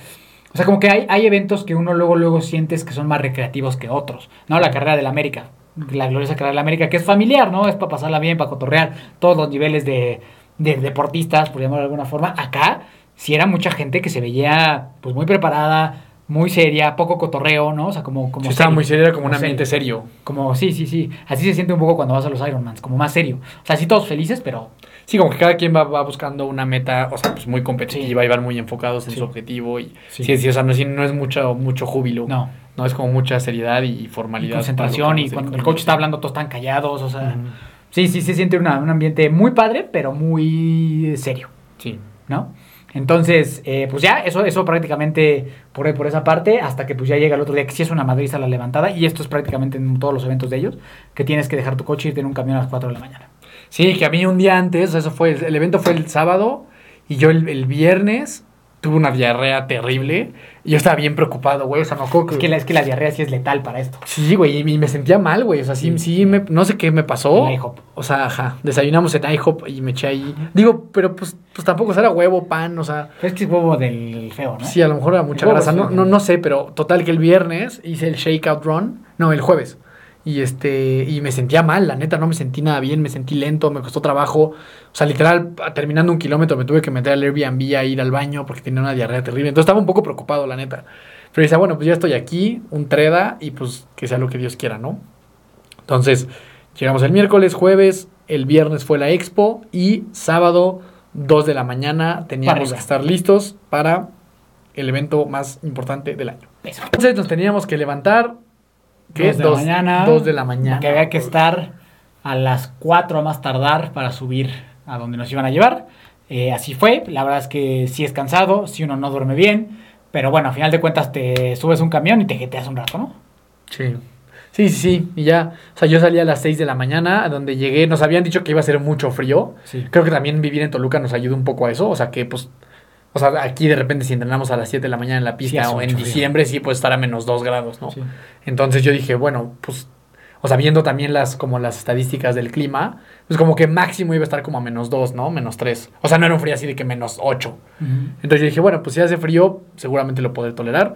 O sea, como que hay, hay eventos que uno luego, luego sientes que son más recreativos que otros, ¿no? La carrera del América, la gloriosa carrera del América, que es familiar, ¿no? Es para pasarla bien, para cotorrear todos los niveles de, de deportistas, por llamarlo de alguna forma. Acá sí era mucha gente que se veía, pues, muy preparada, muy seria, poco cotorreo, ¿no? O sea, como... como Sí, estaba muy serio, era como un ambiente serio. Como, sí, sí, sí. Así se siente un poco cuando vas a los Ironmans, como más serio. O sea, sí todos felices, pero Sí, como que cada quien va, va buscando una meta, o sea, pues muy competitiva y van muy enfocados en Sí. su objetivo. Y Sí. sí, sí, o sea, no, sí, no es mucho, mucho júbilo. no. No, es como mucha seriedad y Y formalidad. concentración y cuando el coach está hablando, todos están callados, o sea... Ujú. Sí, sí, se siente una- un ambiente muy padre, pero muy serio, Sí. ¿no? Entonces, eh, pues ya, eso, eso prácticamente por, por esa parte, hasta que pues ya llega el otro día, que sí es una madriza la levantada, y esto es prácticamente en todos los eventos de ellos, que tienes que dejar tu coche y irte en un camión a las 4 de la mañana. Sí, que a mí un día antes, eso fue, el evento fue el sábado y yo el, el viernes tuve una diarrea terrible y yo estaba bien preocupado, güey, o sea, me acuerdo que... Es que la, es que la diarrea sí es letal para esto. Sí, güey, y me sentía mal, güey, o sea, sí, sí, me- no sé qué me pasó. En IHOP. O sea, ajá, desayunamos en IHOP y me eché ahí. Digo, pero pues, pues tampoco, era huevo, pan, o sea... Es que es huevo del feo, ¿no? Sí, a lo mejor era mucha grasa, no, no, no sé, pero total que el viernes hice el shakeout run, no, el jueves. Y este, y me sentía mal, la neta, no me sentí nada bien, me sentí lento, me costó trabajo. O sea, literal, terminando un kilómetro me tuve que meter al Airbnb a ir al baño porque tenía una diarrea terrible. Entonces estaba un poco preocupado, la neta. Pero decía, bueno, pues ya estoy aquí, un treda, y pues que sea lo que Dios quiera, ¿no? Entonces, llegamos el miércoles, jueves, el viernes fue la expo y sábado, 2 de la mañana, teníamos que estar listos para el evento más importante del año. Eso. Entonces nos teníamos que levantar. ¿Qué? Dos de la mañana. Dos de la mañana. Que había que estar a las 4 a más tardar para subir a donde nos iban a llevar. Eh, así fue. La verdad es que sí es cansado, si uno no duerme bien. Pero bueno, a final de cuentas te subes un camión y te jeteas un rato, ¿no? Sí. Sí, sí, sí. Y ya, o sea, yo salí a las 6 de la mañana, a donde llegué, nos habían dicho que iba a ser mucho frío. Sí. Creo que también vivir en Toluca nos ayuda un poco a eso. O sea, que pues, o sea, aquí de repente si entrenamos a las 7 de la mañana en la pista o en diciembre, sí puede estar a menos 2 grados, ¿no? Sí. Entonces yo dije, bueno, pues, o sea, viendo también las, como las estadísticas del clima, pues como que máximo iba a estar como a menos 2, ¿no? Menos 3. O sea, no era un frío así de que menos 8. Entonces yo dije, bueno, pues si hace frío, seguramente lo podré tolerar.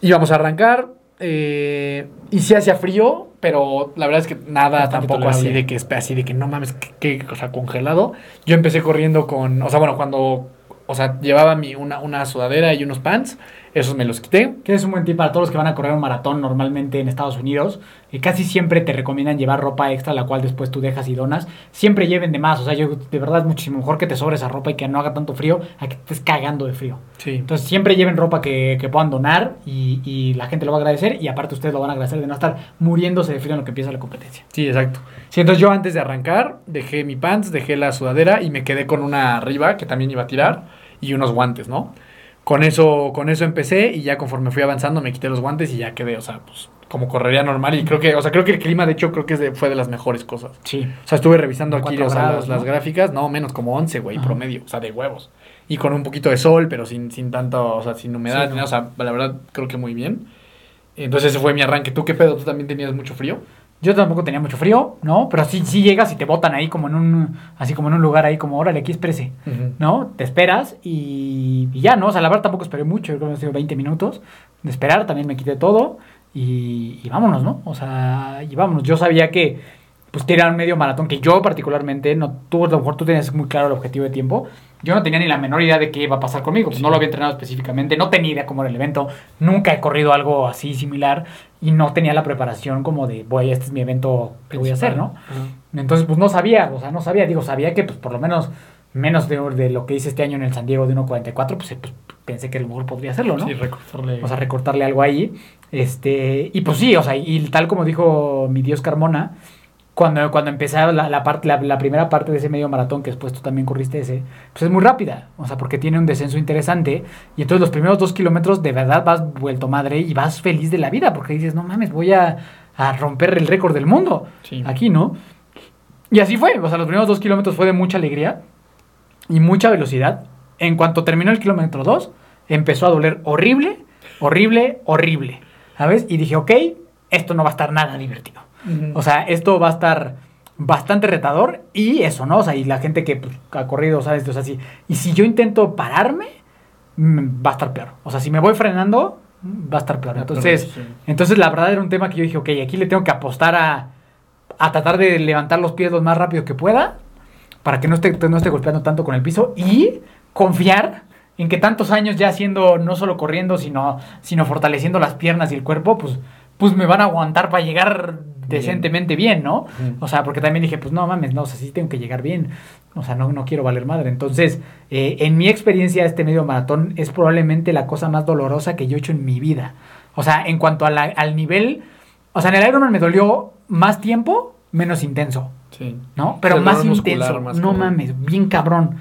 Íbamos a arrancar. eh, y sí hacía frío, pero la verdad es que nada Bastante tampoco así de que así de que no mames, que, que- o sea, congelado. Yo empecé corriendo con, o sea, bueno, cuando, o sea, llevaba mi una, una sudadera y unos pants, Esos me los quité. Que es un buen tip para todos los que van a correr un maratón normalmente en Estados Unidos. Y casi siempre te recomiendan llevar ropa extra, la cual después tú dejas y donas. Siempre lleven de más. O sea, yo de verdad es muchísimo mejor que te sobre esa ropa y que no haga tanto frío a que te estés cagando de frío. Sí. Entonces siempre lleven ropa que, que puedan donar y, y la gente lo va a agradecer. Y aparte ustedes lo van a agradecer de no estar muriéndose de frío en lo que empieza la competencia. Sí, exacto. Sí, entonces yo antes de arrancar dejé mi pants, dejé la sudadera y me quedé con una arriba que también iba a tirar y unos guantes, ¿no? Con eso, con eso empecé y ya conforme fui avanzando me quité los guantes y ya quedé, o sea, pues como correría normal y creo que, o sea, creo que el clima de hecho creo que es de- fue de las mejores cosas. Sí. O sea, estuve revisando aquí grados, las, gráficas, no, menos como 11, güey, Ajá. promedio, o sea, de huevos. Y con un poquito de sol, pero sin, sin tanto, o sea, sin humedad, Sí, no. o sea, la verdad creo que muy bien. Entonces ese fue mi arranque. ¿Tú qué pedo? ¿Tú también tenías mucho frío? Yo tampoco tenía mucho frío, ¿no? Pero sí, sí llegas y te botan ahí como en un, así como en un lugar ahí como, órale, aquí espérese, ¿no? Te esperas y, y ya, ¿no? O sea, la verdad tampoco esperé mucho, yo creo que han sido 20 minutos de esperar, también me quité todo y, y vámonos, ¿no? O sea, y vámonos. Yo sabía que, pues, que era un medio maratón que yo particularmente, no, tú a lo mejor tú tenías muy claro el objetivo de tiempo, yo no tenía ni la menor idea de qué iba a pasar conmigo, pues no lo había entrenado específicamente, no tenía idea cómo era el evento, nunca he corrido algo así similar y no tenía la preparación como de, voy, este es mi evento que voy a hacer, ¿no? Entonces, pues no sabía, o sea, no sabía, digo, sabía que pues por lo menos menos de, de lo que hice este año en el San Diego de 1.44, pues, pues, pensé que a lo mejor podría hacerlo, ¿no? Sí, recortarle. O sea, recortarle algo ahí. Este, y pues sí, o sea, y tal como dijo mi Dios Carmona, cuando, cuando empecé la, la, parte, la, la primera parte de ese medio maratón, que después tú también corriste ese, pues es muy rápida, o sea, porque tiene un descenso interesante, y entonces los primeros dos kilómetros de verdad vas vuelto madre y vas feliz de la vida, porque dices, no mames, voy a, a romper el récord del mundo, Sí. aquí, ¿no? Y así fue, o sea, los primeros dos kilómetros fue de mucha alegría y mucha velocidad. En cuanto terminó el kilómetro 2, empezó a doler horrible, horrible, horrible. ¿Sabes? Y dije, ok, esto no va a estar nada divertido. O sea, esto va a estar bastante retador y eso, ¿no? O sea, y la gente que pues, ha corrido, ¿sabes? O sea, si, y si yo intento pararme, mm, va a estar peor. O sea, si me voy frenando, mm, va a estar peor. Entonces, sí. entonces la verdad era un tema que yo dije, ok, aquí le tengo que apostar a, a tratar de levantar los pies lo más rápido que pueda para que no esté, no esté golpeando tanto con el piso y confiar en que tantos años ya haciendo, no solo corriendo, sino, sino fortaleciendo las piernas y el cuerpo, pues, pues me van a aguantar para llegar decentemente bien, ¿no? O sea, porque también dije, pues no mames, no, o sea, sí tengo que llegar bien. O sea, no, no quiero valer madre. Entonces, eh, en mi experiencia, este medio maratón es probablemente la cosa más dolorosa que yo he hecho en mi vida. O sea, en cuanto a la- al nivel, o sea, en el Ironman me dolió más tiempo, menos intenso. Sí. ¿no? Pero más muscular, intenso. más no mames, bien cabrón.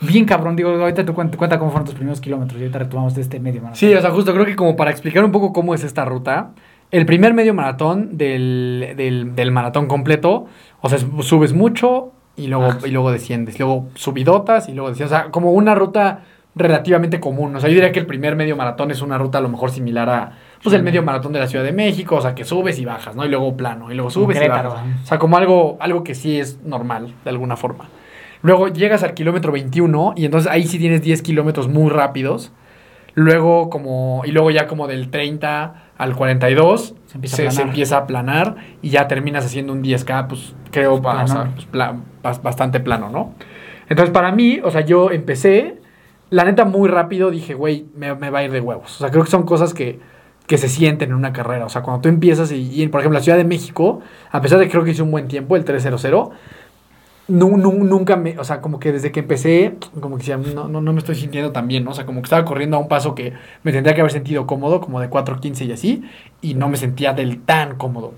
Bien cabrón. Digo, ahorita te cuenta, cuenta cómo fueron tus primeros kilómetros y ahorita retomamos de este medio maratón. Sí, o sea, justo creo que como para explicar un poco cómo es esta ruta, el primer medio maratón del, del, del maratón completo, o sea, subes mucho y luego, Ah, y luego desciendes, luego subidotas y luego desciendes, o sea, como una ruta relativamente común. O sea, yo diría que el primer medio maratón es una ruta a lo mejor similar a pues el medio maratón de la Ciudad de México, o sea, que subes y bajas, ¿no? Y luego plano, y luego subes y bajas. O sea, como algo, algo que sí es normal, de alguna forma. Luego llegas al kilómetro 21 y entonces ahí sí tienes 10 kilómetros muy rápidos. Luego como, y luego ya como del 30 al 42 Se empieza a se, se empieza a aplanar y ya terminas haciendo un 10K, pues creo, Pues, o sea, planón. pues, pla- bastante plano, ¿no? Entonces para mí, o sea, yo empecé, la neta muy rápido dije, güey, me, me va a ir de huevos. O sea, creo que son cosas que, que se sienten en una carrera. O sea, cuando tú empiezas y, y, por ejemplo, la Ciudad de México, a pesar de que creo que hice un buen tiempo, el 300, nu- nu- nunca me, o sea, como que desde que empecé, como que decía, no, no, no me estoy sintiendo tan bien, ¿no? O sea, como que estaba corriendo a un paso que me tendría que haber sentido cómodo, como de 4.15 y así, y no me sentía del tan cómodo.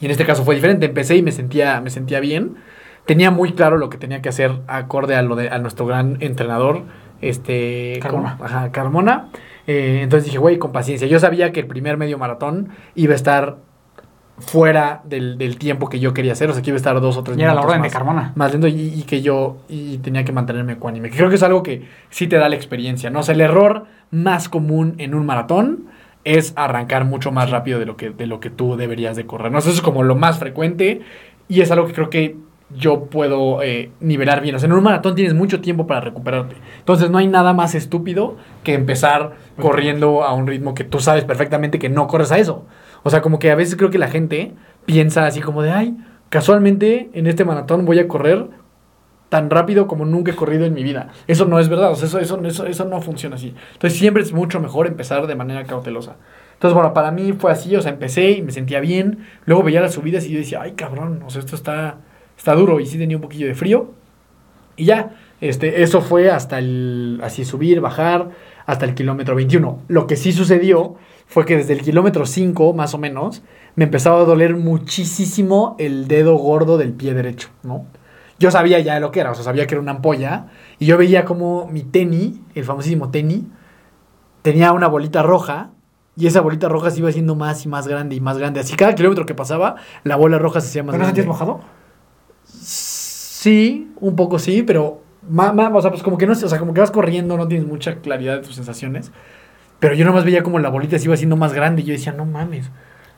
Y en este caso fue diferente, empecé y me sentía, me sentía bien. Tenía muy claro lo que tenía que hacer acorde a lo de a nuestro gran entrenador, este Carmona. Ajá, Carmona. Eh, entonces dije, güey, con paciencia. Yo sabía que el primer medio maratón iba a estar fuera del, del tiempo que yo quería hacer, o sea, que iba a estar dos o tres Y era la minutos orden de más- Carmona. más lento y, y que yo y tenía que mantenerme ecuánime. Creo que es algo que sí te da la experiencia, ¿no? O sea, el error más común en un maratón es arrancar mucho más rápido de lo que, de lo que tú deberías de correr. ¿no? Eso es como lo más frecuente y es algo que creo que yo puedo eh, nivelar bien. O sea, en un maratón tienes mucho tiempo para recuperarte. Entonces no hay nada más estúpido que empezar corriendo a un ritmo que tú sabes perfectamente que no corres a eso. O sea, como que a veces creo que la gente piensa así como de, ay, casualmente en este maratón voy a correr tan rápido como nunca he corrido en mi vida. Eso no es verdad, o sea, eso, eso, eso, no funciona así. Entonces siempre es mucho mejor empezar de manera cautelosa. Entonces, bueno, para mí fue así, o sea, empecé y me sentía bien, luego veía las subidas y yo decía, ay cabrón, o sea, esto está, está duro y sí tenía un poquillo de frío. Y ya, este, eso fue hasta el, así subir, bajar, hasta el kilómetro 21. Lo que sí sucedió fue que desde el kilómetro 5, más o menos, me empezaba a doler muchísimo el dedo gordo del pie derecho, ¿no? Yo sabía ya lo que era, o sea, sabía que era una ampolla, y yo veía como mi tenis, el famosísimo tenis, tenía una bolita roja, y esa bolita roja se iba haciendo más y más grande y más grande. Así cada kilómetro que pasaba, la bola roja se hacía más ¿Pero no grande. sentías mojado? Sí, un poco sí, pero ma- ma- o sea, pues como que no o sea, como que vas corriendo, no tienes mucha claridad de tus sensaciones. Pero yo nomás veía como la bolita se iba haciendo más grande y yo decía, no mames,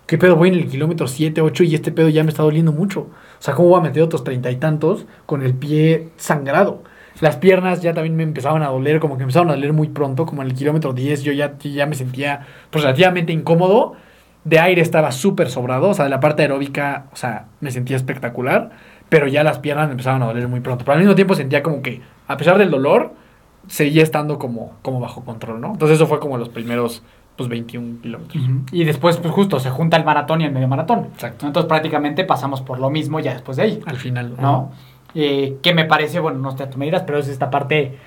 ¿qué pedo? Voy en el kilómetro 7, 8 y este pedo ya me está doliendo mucho. O sea, ¿cómo voy a meter otros treinta y tantos con el pie sangrado? Las piernas ya también me empezaban a doler, como que empezaron a doler muy pronto, como en el kilómetro 10 yo ya, ya me sentía relativamente incómodo. De aire estaba súper sobrado, o sea, de la parte aeróbica, o sea, me sentía espectacular, pero ya las piernas me empezaban a doler muy pronto. Pero al mismo tiempo sentía como que, a pesar del dolor, seguía estando como, como bajo control, ¿no? Entonces eso fue como los primeros, pues, 21 kilómetros. Y después, pues justo, se junta el maratón y el medio maratón. Exacto. Entonces prácticamente pasamos por lo mismo ya después de ahí. Al final, ¿no? Eh, que me parece, bueno, no sé, tú me dirás, pero es esta parte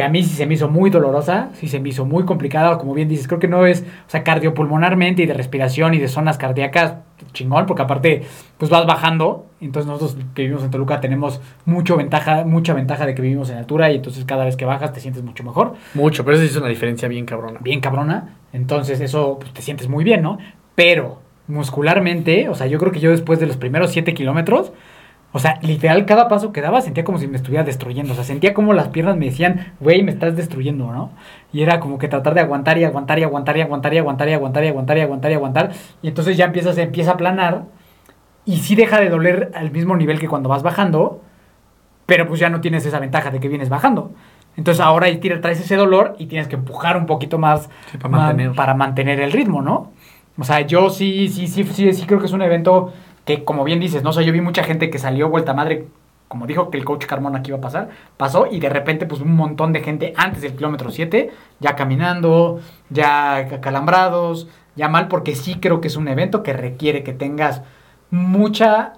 que a mí sí se me hizo muy dolorosa, sí se me hizo muy complicada, como bien dices, creo que no es, o sea, cardiopulmonarmente y de respiración y de zonas cardíacas, chingón, porque aparte, pues vas bajando, entonces nosotros que vivimos en Toluca tenemos mucho ventaja, mucha ventaja de que vivimos en altura y entonces cada vez que bajas te sientes mucho mejor, Mucho, pero eso sí es una diferencia bien cabrona. bien cabrona, entonces eso pues, te sientes muy bien, ¿no? Pero muscularmente, o sea, yo creo que yo después de los primeros 7 kilómetros, o sea, literal, cada paso que daba sentía como si me estuviera destruyendo. O sea, sentía como las piernas me decían, güey, me estás destruyendo, ¿no? Y era como que tratar de aguantar y aguantar y aguantar y aguantar y aguantar y aguantar y aguantar y aguantar y aguantar. Y entonces ya empiezas, empieza a planar. Y sí deja de doler al mismo nivel que cuando vas bajando. Pero pues ya no tienes esa ventaja de que vienes bajando. Entonces ahora ahí traes ese dolor y tienes que empujar un poquito más Sí, para ma- mantener. para mantener el ritmo, ¿no? O sea, yo sí, sí, sí, sí, sí creo que es un evento que, como bien dices, ¿no? Sea, yo vi mucha gente que salió vuelta madre, como dijo que el coach Carmona aquí iba a pasar, pasó y de repente, pues un montón de gente antes del kilómetro 7, ya caminando, ya acalambrados, ya mal, porque sí creo que es un evento que requiere que tengas mucha,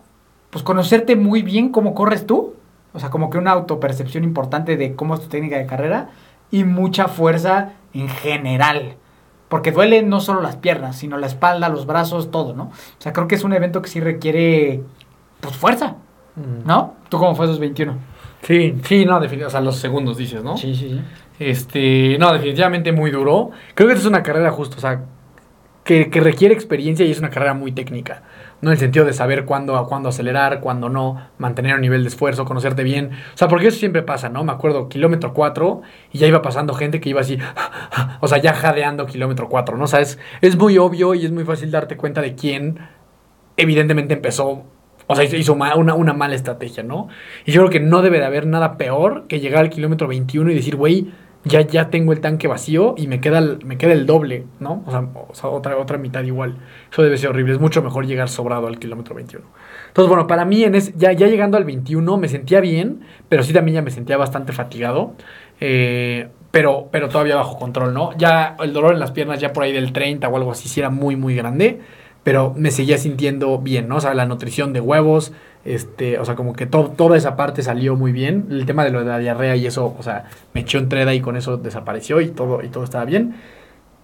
pues conocerte muy bien cómo corres tú, o sea, como que una autopercepción importante de cómo es tu técnica de carrera y mucha fuerza en general. Porque duele no solo las piernas, sino la espalda, los brazos, todo, ¿no? O sea, creo que es un evento que sí requiere, pues, fuerza, Mm. ¿no? ¿Tú cómo fue esos 21? Sí, sí, no, definitivamente. O sea, los segundos dices, ¿no? Sí, sí, sí. Este, no, definitivamente muy duro. Creo que esta es una carrera justo, o sea, que, que requiere experiencia y es una carrera muy técnica. No en el sentido de saber cuándo, cuándo acelerar, cuándo no, mantener un nivel de esfuerzo, conocerte bien. O sea, porque eso siempre pasa, ¿no? Me acuerdo, kilómetro 4 y ya iba pasando gente que iba así, o sea, ya jadeando kilómetro 4, ¿no? O sea, es, es muy obvio y es muy fácil darte cuenta de quién evidentemente empezó, o sea, hizo- una, una mala estrategia, ¿no? Y yo creo que no debe de haber nada peor que llegar al kilómetro 21 y decir, güey, ya, ya tengo el tanque vacío y me queda el, me queda el doble, ¿no? O sea, otra, otra mitad igual. Eso debe ser horrible. Es mucho mejor llegar sobrado al kilómetro 21. Entonces, bueno, para mí, en ese- ya, ya llegando al 21 me sentía bien, pero sí también ya me sentía bastante fatigado. eh, pero, pero todavía bajo control, ¿no? Ya el dolor en las piernas ya por ahí del 30 o algo así, sí era muy, muy grande pero me seguía sintiendo bien, ¿no? O sea, la nutrición de huevos, este, o sea, como que to- toda esa parte salió muy bien. El tema de lo de la diarrea y eso, o sea, me echó en treda y con eso desapareció y todo, y todo estaba bien.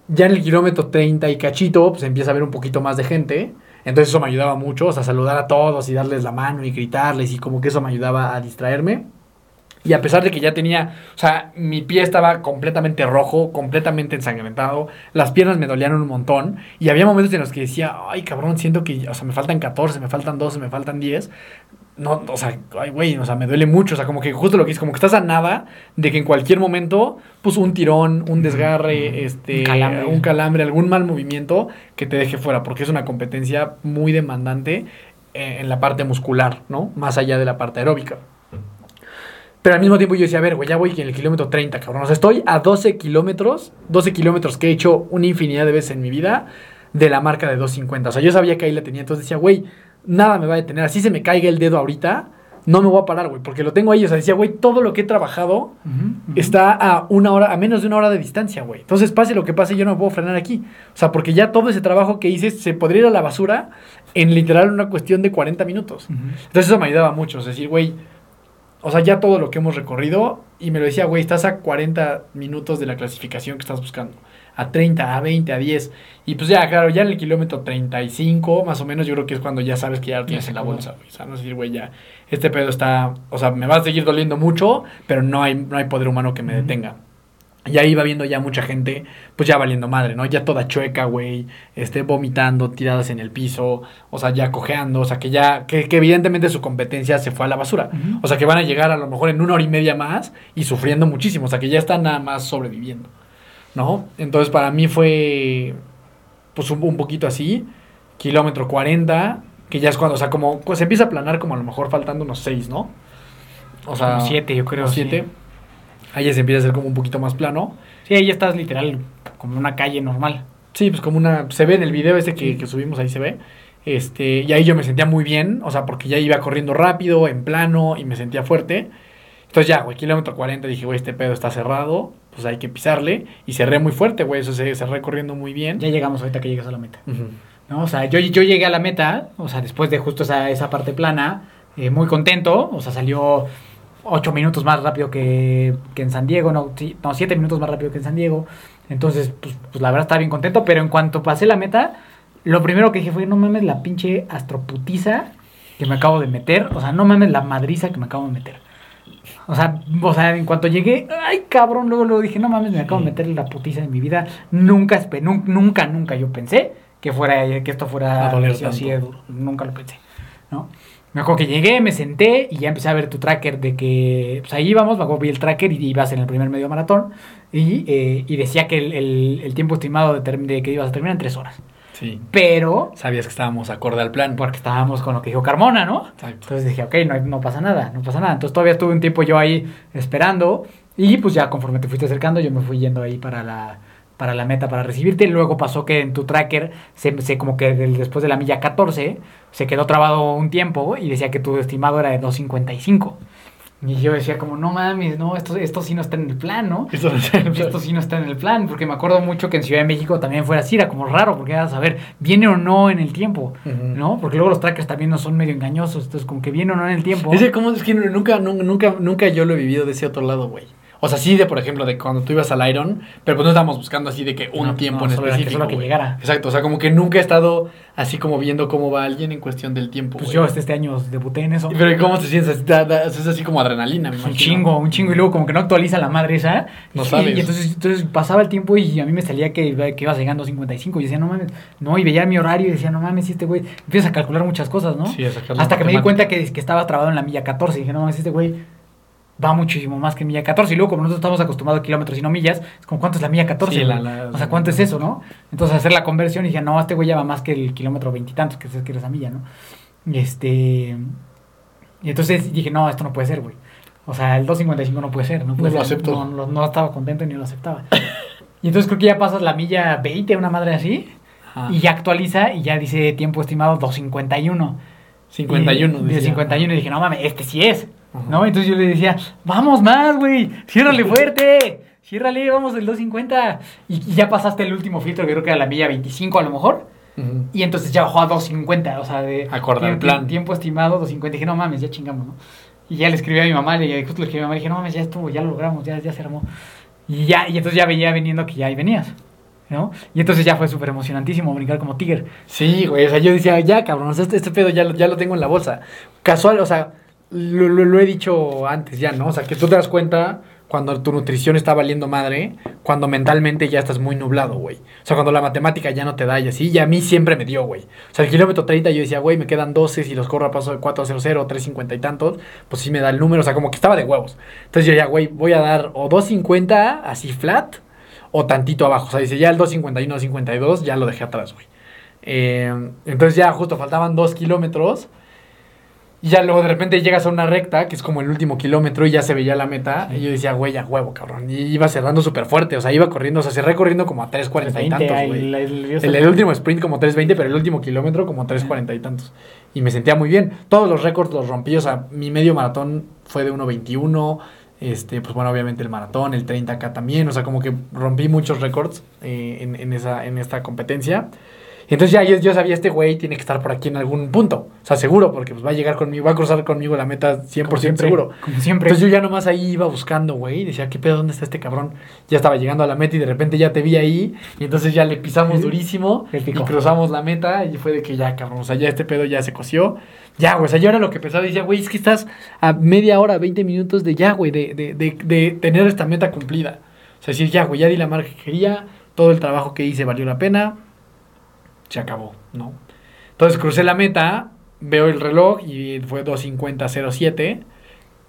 Ya en el kilómetro 30 y cachito, pues empieza a haber un poquito más de gente. Entonces eso me ayudaba mucho, o sea, saludar a todos y darles la mano y gritarles y como que eso me ayudaba a distraerme. Y a pesar de que ya tenía, o sea, mi pie estaba completamente rojo, completamente ensangrentado, las piernas me dolían un montón. Y había momentos en los que decía, ay cabrón, siento que, o sea, me faltan 14, me faltan 12, me faltan 10. No, o sea, ay güey, o sea, me duele mucho. O sea, como que justo lo que es, como que estás a nada de que en cualquier momento, pues un tirón, un desgarre, este, Un calambre. un calambre, algún mal movimiento que te deje fuera, porque es una competencia muy demandante eh, en la parte muscular, ¿no? Más allá de la parte aeróbica. Pero al mismo tiempo yo decía, a ver, güey, ya voy en el kilómetro 30, cabrón. O sea, estoy a 12 kilómetros, 12 kilómetros que he hecho una infinidad de veces en mi vida de la marca de 250. O sea, yo sabía que ahí la tenía. Entonces decía, güey, nada me va a detener. Así se me caiga el dedo ahorita, no me voy a parar, güey, porque lo tengo ahí. O sea, decía, güey, todo lo que he trabajado está a una hora, a menos de una hora de distancia, güey. Entonces, pase lo que pase, yo no me puedo frenar aquí. O sea, porque ya todo ese trabajo que hice se podría ir a la basura en literal una cuestión de 40 minutos. Entonces, eso me ayudaba mucho. Es decir, güey, o sea, ya todo lo que hemos recorrido, y me lo decía, güey, estás a 40 minutos de la clasificación que estás buscando. A 30, a 20, a 10. Y pues ya, claro, ya en el kilómetro 35, más o menos, yo creo que es cuando ya sabes que ya lo tienes en la bolsa, güey. O sea, no es decir, güey, ya, este pedo está, o sea, me va a seguir doliendo mucho, pero no hay, no hay poder humano que me detenga. Y ahí va viendo ya mucha gente, pues ya valiendo madre, ¿no? Ya toda chueca, güey, este, vomitando, tiradas en el piso, o sea, ya cojeando, o sea, que ya, que, que evidentemente su competencia se fue a la basura. O sea, que van a llegar a lo mejor en una hora y media más y sufriendo muchísimo, o sea, que ya están nada más sobreviviendo, ¿no? Entonces para mí fue, pues un, un poquito así, kilómetro 40, que ya es cuando, o sea, como, pues se empieza a planar como a lo mejor faltando unos 6, ¿no? O sea, Como siete, yo creo, unos siete. sí. Ahí ya se empieza a hacer como un poquito más plano. Sí, ahí ya estás literal como una calle normal. Sí, pues como una. Se ve en el video ese que, que subimos, ahí se ve. Este, y ahí yo me sentía muy bien, o sea, porque ya iba corriendo rápido, en plano, y me sentía fuerte. Entonces ya, güey, kilómetro 40, dije, güey, este pedo está cerrado, pues hay que pisarle. Y cerré muy fuerte, güey, eso se cerré corriendo muy bien. Ya llegamos ahorita que llegas a la meta. ¿no? O sea, yo, yo llegué a la meta, o sea, después de justo esa, esa parte plana, eh, muy contento, o sea, salió ocho minutos más rápido que, que en San Diego, no, no, siete minutos más rápido que en San Diego. Entonces, pues, pues la verdad estaba bien contento, pero en cuanto pasé la meta, lo primero que dije fue, no mames la pinche astroputiza que me acabo de meter, o sea, no mames la madriza que me acabo de meter. O sea, o sea, en cuanto llegué, ay cabrón, luego, luego dije, no mames, me acabo de meter la putiza de mi vida. Nunca, nunca, nunca yo pensé que fuera, que esto fuera A doler así. Nunca lo pensé, ¿no? Me acuerdo que llegué, me senté y ya empecé a ver tu tracker de que, pues ahí íbamos, me acuerdo vi el tracker y ibas en el primer medio maratón y, eh, y decía que el, el- el tiempo estimado de, que ibas a terminar en tres horas. Sí. Pero, Sabías que estábamos acorde al plan. porque estábamos con lo que dijo Carmona, ¿no? Exacto. Entonces dije, ok, no, no pasa nada, no pasa nada. Entonces todavía estuve un tiempo yo ahí esperando y pues ya conforme te fuiste acercando yo me fui yendo ahí para la, para la meta para recibirte. Luego pasó que en tu tracker, se, se- como que del- después de la milla 14, se quedó trabado un tiempo y decía que tu estimado era de 2.55. Y yo decía como, no mames, no, esto, esto sí no está en el plan, ¿no? Esto sí no está en el plan, porque me acuerdo mucho que en Ciudad de México también fuera así, era como raro, porque era saber, viene o no en el tiempo. ¿no? Porque luego los trackers también no son medio engañosos, entonces como que viene o no en el tiempo. Ese, ¿cómo? Es que nunca, nunca, nunca, nunca yo lo he vivido de ese otro lado, güey. O sea, sí de, por ejemplo, de cuando tú ibas al Iron, pero pues no estábamos buscando así de que un No, tiempo no, en específico. solo que llegara. Exacto, o sea, como que nunca he estado así como viendo cómo va alguien en cuestión del tiempo. Pues yo este, este año debuté en eso. Pero ¿cómo te sientes? Así, da- da- Es así como adrenalina, me un imagino. chingo, un chingo, y luego como que no actualiza la madre esa. No y, sabes. y entonces, entonces pasaba el tiempo y a mí me salía que, iba- que iba llegando a 55. Y decía, no mames, no, y veía mi horario y decía, no mames, este güey. Empiezas a calcular muchas cosas, ¿no? Sí, a Hasta que me di cuenta que, que estaba trabado en la milla 14. Y dije, no mames, este güey va muchísimo más que milla 14. Y luego, como nosotros estamos acostumbrados a kilómetros y no millas, es como, ¿cuánto es la milla 14? Sí, la- güey? la- o sea, ¿cuánto es eso, no? Entonces, hacer la conversión y dije, no, este güey ya va más que el kilómetro veintitantos, que es que era esa milla, ¿no? Y este. Y entonces dije, no, esto no puede ser, güey. O sea, el 2.55 no puede ser, no puede No lo ser. acepto. No, no- no estaba contento ni lo aceptaba. y entonces creo que ya pasas la milla 20, una madre así, Ajá. y ya actualiza y ya dice tiempo estimado 2.51. 51, Y, decía. 51 y dije, no mames, este sí es. Ajá. ¿No? Entonces yo le decía, vamos más, güey, ciérrale fuerte, ciérrale, vamos del 2.50. Y, y ya pasaste el último filtro, que creo que era la milla 25 a lo mejor. Y entonces ya bajó a 2.50, o sea, de Acorde al tiempo- plan. tiempo estimado 2.50. Dije, no mames, ya chingamos, ¿no? Y ya le escribí a mi mamá, le justo le escribí a mi mamá, dije, no mames, ya estuvo, ya lo logramos, ya, ya se armó. Y ya, y entonces ya veía viniendo que ya ahí venías, ¿no? Y entonces ya fue súper emocionantísimo brincar como tigre. Sí, güey, o sea, yo decía, ya, cabrón, este, este pedo ya, lo- ya lo tengo en la bolsa. Casual, o sea, lo, he dicho antes ya, ¿no? O sea, que tú te das cuenta cuando tu nutrición está valiendo madre, cuando mentalmente ya estás muy nublado, güey. O sea, cuando la matemática ya no te da y así, y a mí siempre me dio, güey. O sea, el kilómetro 30 yo decía, güey, me quedan 12, si los corro a paso de 400, 350 y tantos, pues sí me da el número, o sea, como que estaba de huevos. Entonces yo ya, güey, voy a dar o 250 así flat, o tantito abajo. O sea, dice, ya el 251, 52, ya lo dejé atrás, güey. Eh, entonces ya justo faltaban dos kilómetros. Y ya luego de repente llegas a una recta, que es como el último kilómetro, y ya se veía la meta. Y yo decía, güey, a huevo, cabrón. Y iba cerrando súper fuerte. O sea, iba corriendo, o sea, cerré corriendo como a 3.40 y tantos, güey. el, el- El, el último sprint como 3.20, pero el último kilómetro como 3.40 y tantos. Y me sentía muy bien. Todos los récords los rompí. O sea, mi medio maratón fue de 1.21. Este, pues bueno, obviamente el maratón, el 30K también. O sea, como que rompí muchos récords eh, en, en esa, en esta competencia. Y entonces ya yo, yo sabía, este güey tiene que estar por aquí en algún punto. O sea, seguro, porque pues va a llegar conmigo, va a cruzar conmigo la meta 100% Como siempre, seguro. Como siempre. Entonces yo ya nomás ahí iba buscando, güey, y decía, ¿qué pedo? ¿Dónde está este cabrón? Ya estaba llegando a la meta y de repente ya te vi ahí, y entonces ya le pisamos durísimo y cruzamos la meta y fue de que ya, cabrón, o sea, ya este pedo ya se coció. Ya, güey, o sea, yo era lo que pensaba, decía, güey, es que estás a media hora, 20 minutos de ya, güey, de, de, de, de tener esta meta cumplida. O sea, decir, ya, güey, ya di la marca que quería, todo el trabajo que hice valió la pena, se acabó, ¿no? Entonces crucé la meta, veo el reloj y fue 250.07.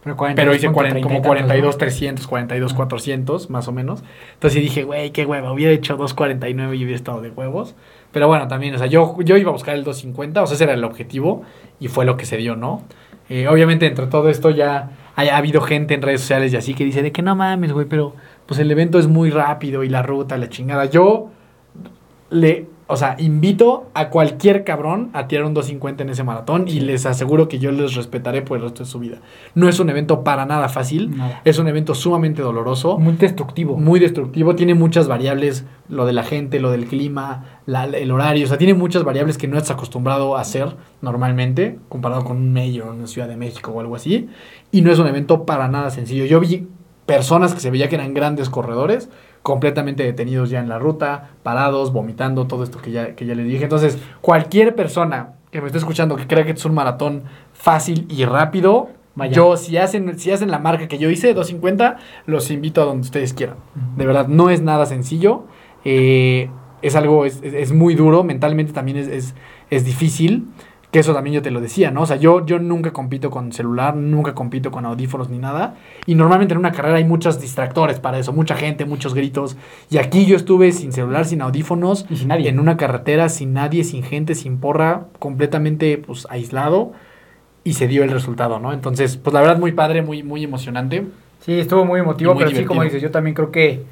pero, 42 Pero hice punto 40 30 y como tantos, 42, ¿no? 300, 42, 400, más o menos. Entonces dije, güey, qué hueva, hubiera hecho 249 y hubiera estado de huevos. Pero bueno, también, o sea, yo, yo iba a buscar el 250, o sea, ese era el objetivo y fue lo que se dio, ¿no? Eh, obviamente, entre todo esto ya ha, ha habido gente en redes sociales y así que dice de que no mames, güey, pero pues el evento es muy rápido y la ruta, la chingada. Yo le, o sea, invito a cualquier cabrón a tirar un 250 en ese maratón y les aseguro que yo les respetaré por el resto de su vida. No es un evento para nada fácil, Nada. es un evento sumamente doloroso, Muy destructivo. muy destructivo, tiene muchas variables, lo de la gente, lo del clima, la- el horario, o sea, tiene muchas variables que no estás acostumbrado a hacer normalmente, comparado con un medio en Ciudad de México o algo así, y no es un evento para nada sencillo. Yo vi personas que se veía que eran grandes corredores, completamente detenidos ya en la ruta, parados, vomitando, todo esto que ya, que ya les dije. Entonces, cualquier persona que me esté escuchando que crea que es un maratón fácil y rápido, yo si hacen, si hacen la marca que yo hice, 250, los invito a donde ustedes quieran. De verdad, no es nada sencillo. eh, es algo, es, es- es muy duro, mentalmente también es, es, es difícil. Que eso también yo te lo decía, ¿no? O sea, yo, yo nunca compito con celular, nunca compito con audífonos ni nada. Y normalmente en una carrera hay muchos distractores para eso, mucha gente, muchos gritos. Y aquí yo estuve sin celular, sin audífonos, Y sin nadie. en una carretera, sin nadie, sin gente, sin porra, completamente pues aislado. Y se dio el resultado, ¿no? Entonces, pues la verdad muy padre, muy, muy emocionante. Sí, estuvo muy emotivo, muy pero sí, como dices, yo también creo que,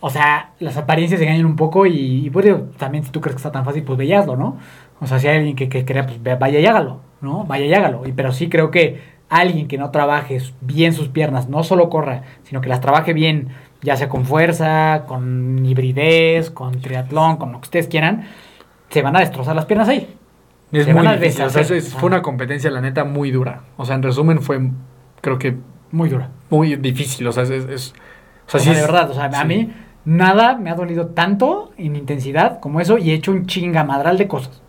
o sea, las apariencias engañan un poco y, y, pues, también si tú crees que está tan fácil, pues veíaslo, ¿no? O sea, si hay alguien que, que crea, pues vaya y hágalo, ¿no? Vaya y hágalo. Y, pero sí creo que alguien que no trabaje bien sus piernas, no solo corra, sino que las trabaje bien, ya sea con fuerza, con hibridez, con triatlón, con lo que ustedes quieran, se van a destrozar las piernas ahí. Es Se muy van a difícil. O sea, es- fue una competencia, la neta, muy dura. O sea, en resumen, fue, creo que, Muy dura. muy difícil. O sea, es. o sea, O sí sea, de es- verdad, o sea, a sí. mí nada me ha dolido tanto en intensidad como eso y he hecho un chingamadral de cosas.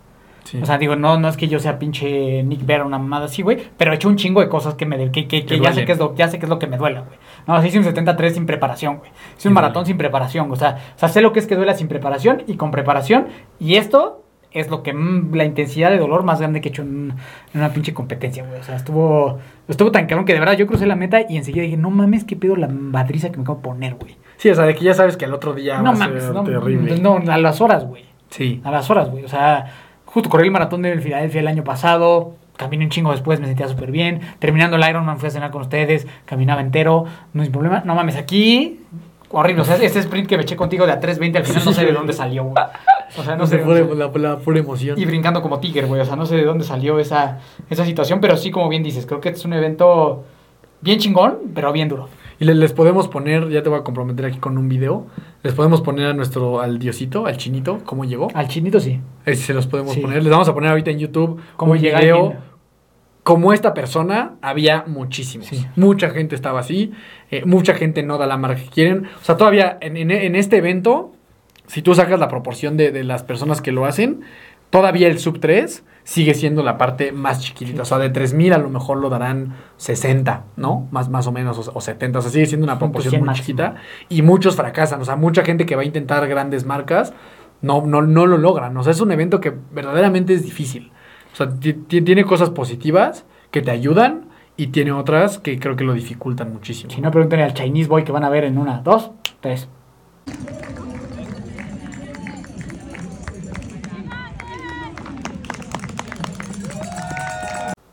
Sí. O sea, digo, no, no es que yo sea pinche Nick Vera, una mamada así, güey, pero he hecho un chingo de cosas que me que, que, que Que ya sé que es lo, ya sé que es lo que me duele, güey. No, así hice un 73 sin preparación, güey. Hice un maratón sin preparación, o sea, o sea, sé lo que es que duela sin preparación y con preparación y esto es lo que mm, la intensidad de dolor más grande que he hecho en, en una pinche competencia, güey. O sea, estuvo estuvo tan cabrón que de verdad yo crucé la meta y enseguida dije, "No mames, qué pedo la madriza que me acabo de poner, güey." Sí, o sea, de que ya sabes que al otro día No va a mames, ser no, terrible. no, a las horas, güey. Sí. A las horas, güey. O sea, justo corrí el maratón de Filadelfia el año pasado. Caminé un chingo después, me sentía súper bien. Terminando el Ironman fui a cenar con ustedes. Caminaba entero. No hay problema. No mames, aquí... Horrible. O sea, este sprint que me eché contigo de a 3.20 al final no sé de dónde salió, güey. O sea, no, No sé. fue dónde- la, la pura emoción. Y brincando como Tiger, güey. O sea, no sé de dónde salió esa, esa situación. Pero sí, como bien dices, creo que es un evento bien chingón, pero bien duro. Y le- les podemos poner, ya te voy a comprometer aquí con un video. Les podemos poner a nuestro, al diosito, al chinito, cómo llegó. Al chinito sí. Se los podemos Sí. poner. Les vamos a poner ahorita en YouTube Cómo un llega video. alguien. Como esta persona, había muchísimos. Sí. Mucha gente estaba así. eh, mucha gente no da la marca que quieren. O sea, todavía en, en- en este evento, si tú sacas la proporción de, de las personas que lo hacen, todavía el sub 3 sigue siendo la parte más chiquitita. O sea, de 3000 a lo mejor lo darán 60, ¿no? Más, más o menos, o, o 70. O sea, sigue siendo una Punto proporción 100 muy máximo. chiquita. Y muchos fracasan. O sea, mucha gente que va a intentar grandes marcas no, no, no lo logran. O sea, es un evento que verdaderamente es difícil. O sea, ti- ti- tiene cosas positivas que te ayudan y tiene otras que creo que lo dificultan muchísimo. Si no, pregúntenle al Chinese Boy que van a ver en una, dos, tres.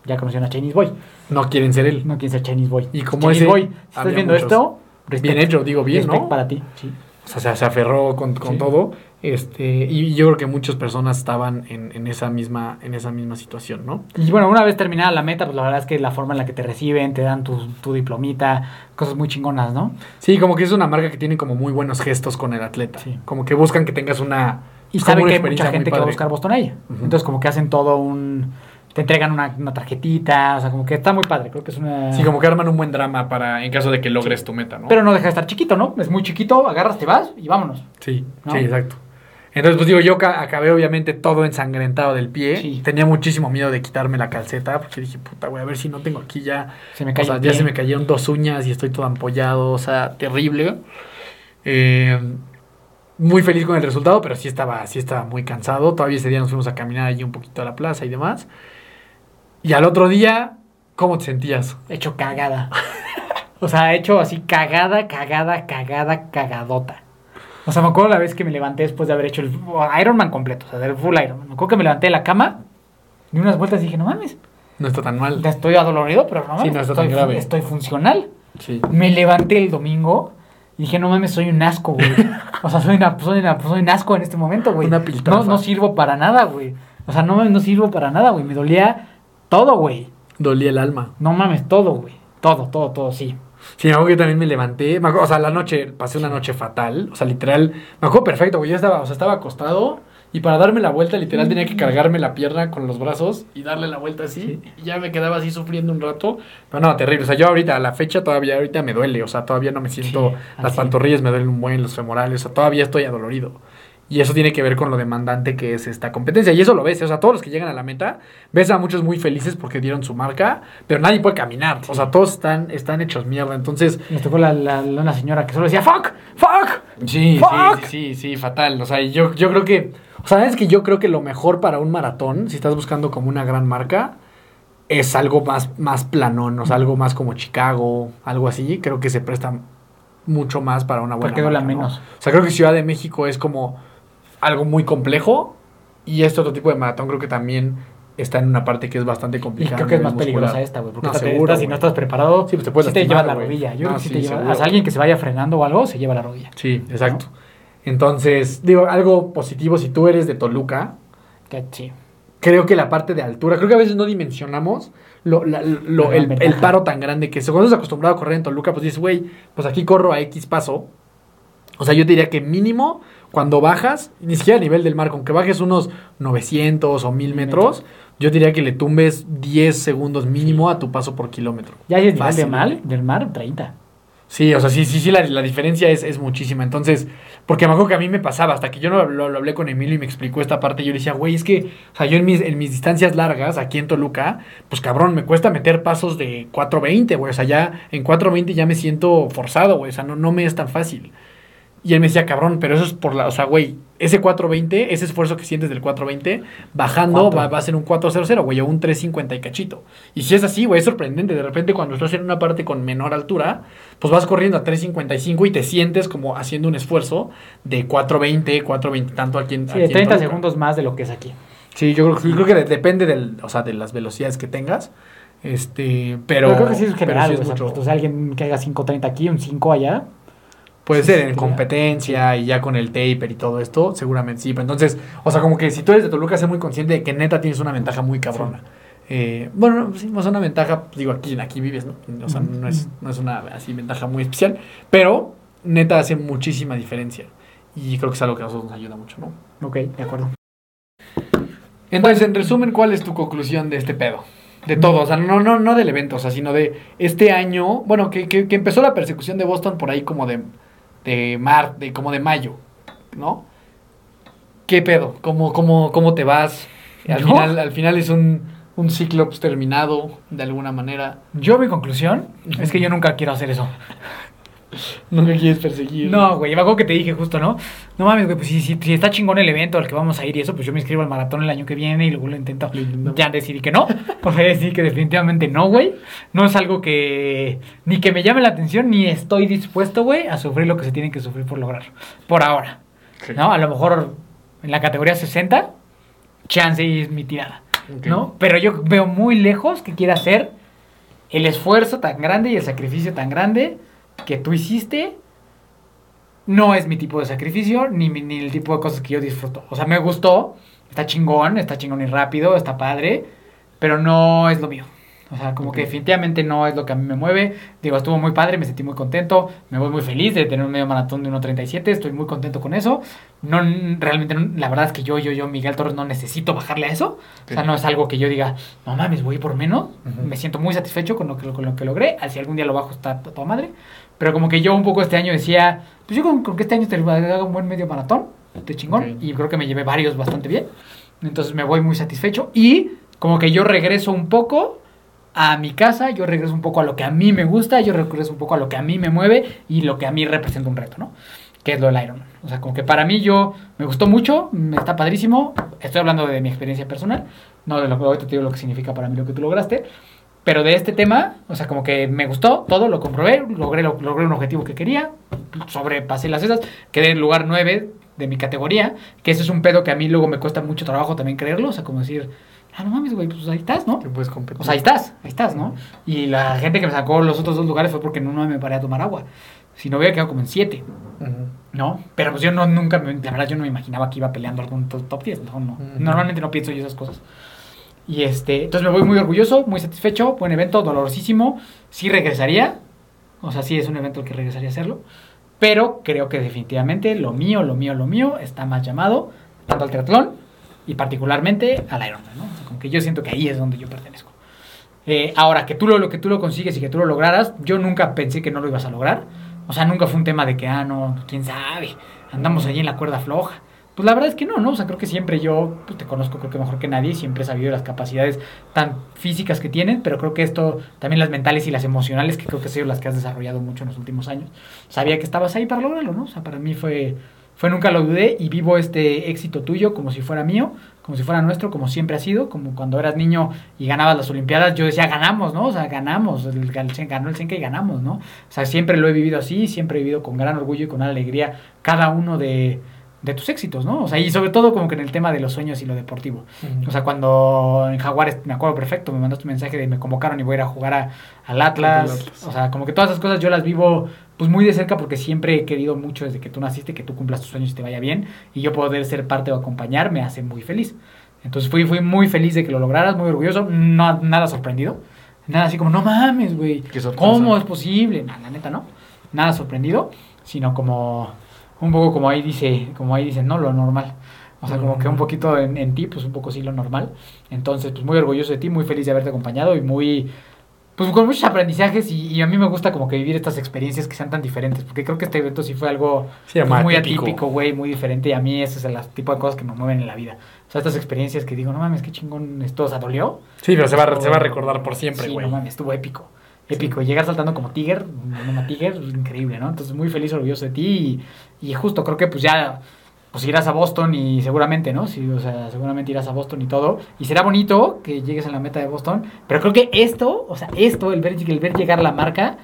Ya conocieron a Chinese Boy. No quieren ser él. No quieren ser Chinese Boy. Y como Chinese ese, Boy, si estás había viendo muchos. esto, Bien hecho, digo bien, respect ¿no? para ti. Sí. O sea, se, aferró con, con Sí. todo. Este, y yo creo que muchas personas estaban en, en esa misma, en esa misma situación, ¿no? Y bueno, una vez terminada la meta, pues la verdad es que la forma en la que te reciben, te dan tu, tu diplomita, cosas muy chingonas, ¿no? Sí, como que es una marca que tiene como muy buenos gestos con el atleta. Sí. Como que buscan que tengas una. Y saben que hay mucha gente que va a buscar Boston a ella. Entonces como que hacen todo un... Te entregan una, una tarjetita, o sea, como que está muy padre. Creo que es una... Sí, como que arman un buen drama para en caso de que logres tu meta, ¿no? Pero no deja de estar chiquito, ¿no? Es muy chiquito, agarras, te vas y vámonos. Sí, ¿No? sí, exacto. Entonces, pues digo, yo ca- acabé obviamente todo ensangrentado del pie. Sí. Tenía muchísimo miedo de quitarme la calceta porque dije, puta, güey, a ver si no tengo aquí ya. Se me O cae sea, el ya pie. se me cayeron dos uñas y estoy todo ampollado, o sea, terrible. Eh, muy feliz con el resultado, pero sí estaba, sí estaba muy cansado. Todavía ese día nos fuimos a caminar allí un poquito a la plaza y demás. Y al otro día, ¿cómo te sentías? Hecho cagada. o sea, hecho así cagada, cagada, cagada, cagadota. O sea, me acuerdo la vez que me levanté después de haber hecho el Ironman completo, o sea, del full Ironman. Me acuerdo que me levanté de la cama, di unas vueltas y dije, no mames, No está tan mal. estoy adolorido, pero no mames, Sí, no está tan estoy, grave. estoy funcional. Sí. Me levanté el domingo y dije, no mames, soy un asco, güey. O sea, soy, una, soy, una- soy un asco en este momento, güey. Una No, piltrafa. no sirvo para nada, güey. O sea, no mames, no sirvo para nada, güey. Me dolía todo, güey. Dolía el alma. No mames, todo, güey. Todo, todo, todo, sí. Sí, me acuerdo que también me levanté. Me acuerdo, o sea, la noche, pasé una noche fatal. O sea, literal, me acuerdo perfecto, güey. Yo estaba, o sea, estaba acostado y para darme la vuelta, literal, tenía que cargarme la pierna con los brazos y darle la vuelta así. Y ya me quedaba así sufriendo un rato. Pero no, terrible. O sea, yo ahorita, a la fecha, todavía, ahorita me duele. O sea, todavía no me siento. Sí, las pantorrillas me duelen un buen, los femorales. O sea, todavía estoy adolorido. Y eso tiene que ver con lo demandante que es esta competencia. Y eso lo ves, o sea, todos los que llegan a la meta, ves a muchos muy felices porque dieron su marca, pero nadie puede caminar. O sea, todos están, están hechos mierda. Entonces, Me tocó la, la, la- una señora que solo decía, fuck, fuck. Sí, Fuck. sí, sí, sí, fatal. O sea, yo, yo creo que. O sea, es que yo creo que lo mejor para un maratón, si estás buscando como una gran marca, es algo más, más planón, o sea, algo más como Chicago, algo así. Creo que se presta mucho más para una buena Porque menos. O sea, creo que Ciudad de México es como algo muy complejo. Y este otro tipo de maratón creo que también está en una parte que es bastante Y complicada. creo a que es más peligrosa esta, güey. Porque No, esta te- seguro, esta, si no estás preparado, Sí, pues te puedes sí te lastimar, lleva la rodilla. Yo No, creo que sí, te lleva. sea, alguien que se vaya frenando o algo, se lleva la rodilla. Sí, exacto. Entonces, digo, algo positivo, si tú eres de Toluca, Que sí. creo que la parte de altura, creo que a veces no dimensionamos lo, la- lo- La el, ventaja. el paro tan grande que es. Cuando estás acostumbrado a correr en Toluca, pues dices, güey, pues aquí corro a X paso. O sea, yo te diría que mínimo cuando bajas, ni siquiera a nivel del mar, con que bajes unos 900 o 1000 metros, yo diría que le tumbes 10 segundos mínimo a tu paso por kilómetro. Ya si es nivel de Fácil. mal, del mar, 30. Sí, o sea, sí, sí, sí, la, la diferencia es, es muchísima. Entonces, porque me acuerdo que a mí me pasaba, hasta que yo lo, lo hablé con Emilio y me explicó esta parte, yo le decía, güey, es que, o sea, yo en mis, en mis distancias largas, aquí en Toluca, pues cabrón, me cuesta meter pasos de 4.20, güey, o sea, ya en 4.20 ya me siento forzado, güey, o sea, no, no me es tan fácil. Y él me decía, cabrón, pero eso es por la, o sea, güey, ese 420, ese esfuerzo que sientes del 420, bajando va, va a ser un 400, güey, o un 350 y cachito. Y si es así, güey, es sorprendente. De repente, cuando estás en una parte con menor altura, pues vas corriendo a 355 y te sientes como haciendo un esfuerzo de 420, 420, tanto aquí en. Sí, aquí de en 30 Toluca. segundos más de lo que es aquí. Sí, yo creo, yo creo que de- depende del, o sea, de las velocidades que tengas. Este, pero. Pero, creo que sí es pero general. sí es o sea, mucho- pues, o sea, alguien que haga 5.30 aquí, un 5 allá. Puede ser en competencia y ya con el taper y todo esto, seguramente sí. Pero entonces, o sea, como que si tú eres de Toluca, sé muy consciente de que neta tienes una ventaja muy cabrona. Eh, bueno, no, sí, o sea, una ventaja, digo, aquí, aquí vives, ¿no? O sea, no es, no es una así ventaja muy especial, pero neta hace muchísima diferencia. Y creo que es algo que a nosotros nos ayuda mucho, ¿no? Ok, de acuerdo. Entonces, en resumen, ¿cuál es tu conclusión de este pedo? De todo, o sea, no, no, no del evento, o sea, sino de este año, bueno, que, que, que empezó la persecución de Boston por ahí como de, de mar, de como de mayo, ¿no? ¿Qué pedo? ¿Cómo, cómo, cómo te vas? Al final, al final es un, un ciclo pues, terminado, de alguna manera. Yo, mi conclusión es que yo nunca quiero hacer eso. Nunca quieres perseguir. No, güey, acuerdo que te dije justo, ¿no? No mames, güey, pues si, si, si está chingón el evento al que vamos a ir y eso, pues yo me inscribo al maratón el año que viene y luego lo intento. Ya decidí que no, porque decidí que definitivamente no, güey. No es algo que ni que me llame la atención, ni estoy dispuesto, güey, a sufrir lo que se tiene que sufrir por lograr. Por ahora, Sí. ¿no? A lo mejor en la categoría 60, chance y es mi tirada. ¿no? Pero yo veo muy lejos que quiera hacer el esfuerzo tan grande y el sacrificio tan grande que tú hiciste. No es mi tipo de sacrificio, ni, ni el tipo de cosas que yo disfruto. O sea, me gustó, está chingón, está chingón y rápido, está padre, pero no es lo mío. O sea, como que Ok. definitivamente no es lo que a mí me mueve. Digo, estuvo muy padre, me sentí muy contento, me voy muy feliz de tener un medio maratón de 1.37, estoy muy contento con eso. No, realmente, no- la verdad es que yo, yo, yo, Miguel Torres, no necesito bajarle a eso. O sea, no es algo que yo diga, no mames, voy por menos. Ujú. Me siento muy satisfecho con lo, que, con lo que logré. Si algún día lo bajo, está toda madre. Pero como que yo un poco este año decía, pues yo con, con que este año te haga un buen medio maratón, de chingón. Ok. Y creo que me llevé varios bastante bien. Entonces me voy muy satisfecho. Y como que yo regreso un poco a mi casa, yo regreso un poco a lo que a mí me gusta, yo regreso un poco a lo que a mí me mueve y lo que a mí representa un reto, ¿no? Que es lo del Ironman. O sea, como que para mí yo me gustó mucho, está padrísimo. Estoy hablando de mi experiencia personal, no de lo que te digo lo que significa para mí lo que tú lograste. Pero de este tema, o sea, como que me gustó todo, lo comprobé, logré, lo- logré un objetivo que quería, sobrepasé las esas, quedé en lugar 9 de mi categoría, que eso es un pedo que a mí luego me cuesta mucho trabajo también creerlo, o sea, como decir, ah, no mames, güey, pues ahí estás, ¿no? Que puedes competir. O sea, ahí estás, ahí estás, ¿no? Y la gente que me sacó los otros dos lugares fue porque en uno me paré a tomar agua. Si no hubiera quedado como en 7, Ujú. ¿no? Pero pues yo no, nunca, me- la verdad yo no me imaginaba que iba peleando algún to- top 10, no, no. Normalmente no pienso yo esas cosas. Y este, entonces me voy muy orgulloso, muy satisfecho, buen evento, dolorosísimo, sí regresaría, o sea, sí es un evento al que regresaría a hacerlo, pero creo que definitivamente lo mío, lo mío, lo mío está más llamado tanto al triatlón y particularmente al Ironman, ¿no? O sea, como que yo siento que ahí es donde yo pertenezco. Eh, ahora, que tú lo, que tú lo consigues y que tú lo lograras, yo nunca pensé que no lo ibas a lograr. O sea, nunca fue un tema de que, ah, no, quién sabe, andamos allí en la cuerda floja. Pues la verdad es que no, ¿no? O sea, creo que siempre yo pues, te conozco, creo que mejor que nadie, siempre he sabido las capacidades tan físicas que tienes, pero creo que esto, también las mentales y las emocionales, que creo que son las que has desarrollado mucho en los últimos años. Sabía que estabas ahí para lograrlo, ¿no? O sea, para mí fue, fue nunca lo dudé y vivo este éxito tuyo como si fuera mío, como si fuera nuestro, como siempre ha sido, como cuando eras niño y ganabas las Olimpiadas, yo decía, ganamos, ¿no? O sea, ganamos, el, ganó el Senka y ganamos, ¿no? O sea, siempre lo he vivido así, siempre he vivido con gran orgullo y con alegría cada uno de, de tus éxitos, ¿no? O sea, y sobre todo como que en el tema de los sueños y lo deportivo. O sea, cuando en Jaguares, me acuerdo perfecto, me mandaste un mensaje de me convocaron y voy a ir a jugar a- al Atlas. O sea, como que todas esas cosas yo las vivo pues muy de cerca porque siempre he querido mucho desde que tú naciste que tú cumplas tus sueños y te vaya bien. Y yo poder ser parte o acompañar me hace muy feliz. Entonces fui, fui muy feliz de que lo lograras, muy orgulloso, no, nada sorprendido. Nada así como, no mames, güey. ¿Cómo es posible? No, la neta no. Nada sorprendido, sino como un poco como ahí dice, como ahí dice, no, lo normal. O sea, como que un poquito en, en ti, pues un poco sí lo normal. Entonces, pues muy orgulloso de ti, muy feliz de haberte acompañado y muy, pues con muchos aprendizajes y, y a mí me gusta como que vivir estas experiencias que sean tan diferentes, porque creo que este evento sí fue algo Sí, pues, muy atípico. güey, muy diferente y a mí ese es el tipo de cosas que me mueven en la vida. O sea, estas experiencias que digo, no mames, qué chingón esto, o sea, dolió. Sí, pero se va, a- se va a recordar por siempre, Sí, güey. no mames, estuvo épico. Épico. Llegar saltando como Tiger, una Tiger, increíble, ¿no? Entonces, muy feliz, orgulloso de ti. Y, justo creo que pues ya pues irás a Boston y seguramente, ¿no? Sí, o sea, seguramente irás a Boston y todo. Y será bonito que llegues en la meta de Boston. Pero creo que esto, o sea, esto, el ver, el ver llegar la marca.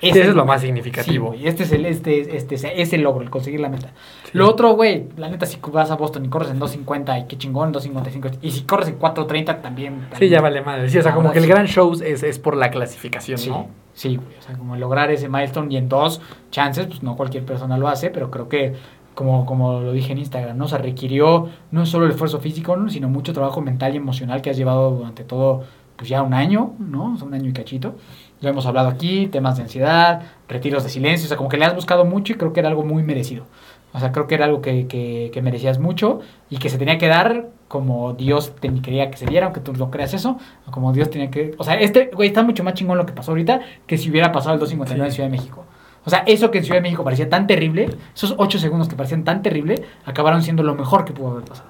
Sí, eso es lo más Sí, significativo. güey, este es el, este, este, es el logro, el conseguir la meta. Lo otro, güey, la neta, si vas a Boston y corres en 2.50 y qué chingón, 2.55. Y si corres en 4.30 también. Sí, también. ya vale madre. Sí, o sea, como que el sí. gran show es, es por la clasificación, Sí, ¿no? sí, güey. O sea, como lograr ese milestone y en dos chances, pues no cualquier persona lo hace, pero creo que, como, como lo dije en Instagram, ¿no? O sea, requirió no solo el esfuerzo físico, ¿no? sino mucho trabajo mental y emocional que has llevado durante todo, pues ya un año, ¿no? O sea, un año y cachito. Lo hemos hablado aquí, temas de ansiedad, retiros de silencio, o sea, como que le has buscado mucho y creo que era algo muy merecido. O sea, creo que era algo que, que, que merecías mucho y que se tenía que dar como Dios te quería que se diera, aunque tú no creas eso, o como Dios tenía que... O sea, este, güey, está mucho más chingón lo que pasó ahorita que si hubiera pasado el 259 en. Ciudad de México. O sea, eso que en Ciudad de México parecía tan terrible, esos 8 segundos que parecían tan terrible, acabaron siendo lo mejor que pudo haber pasado.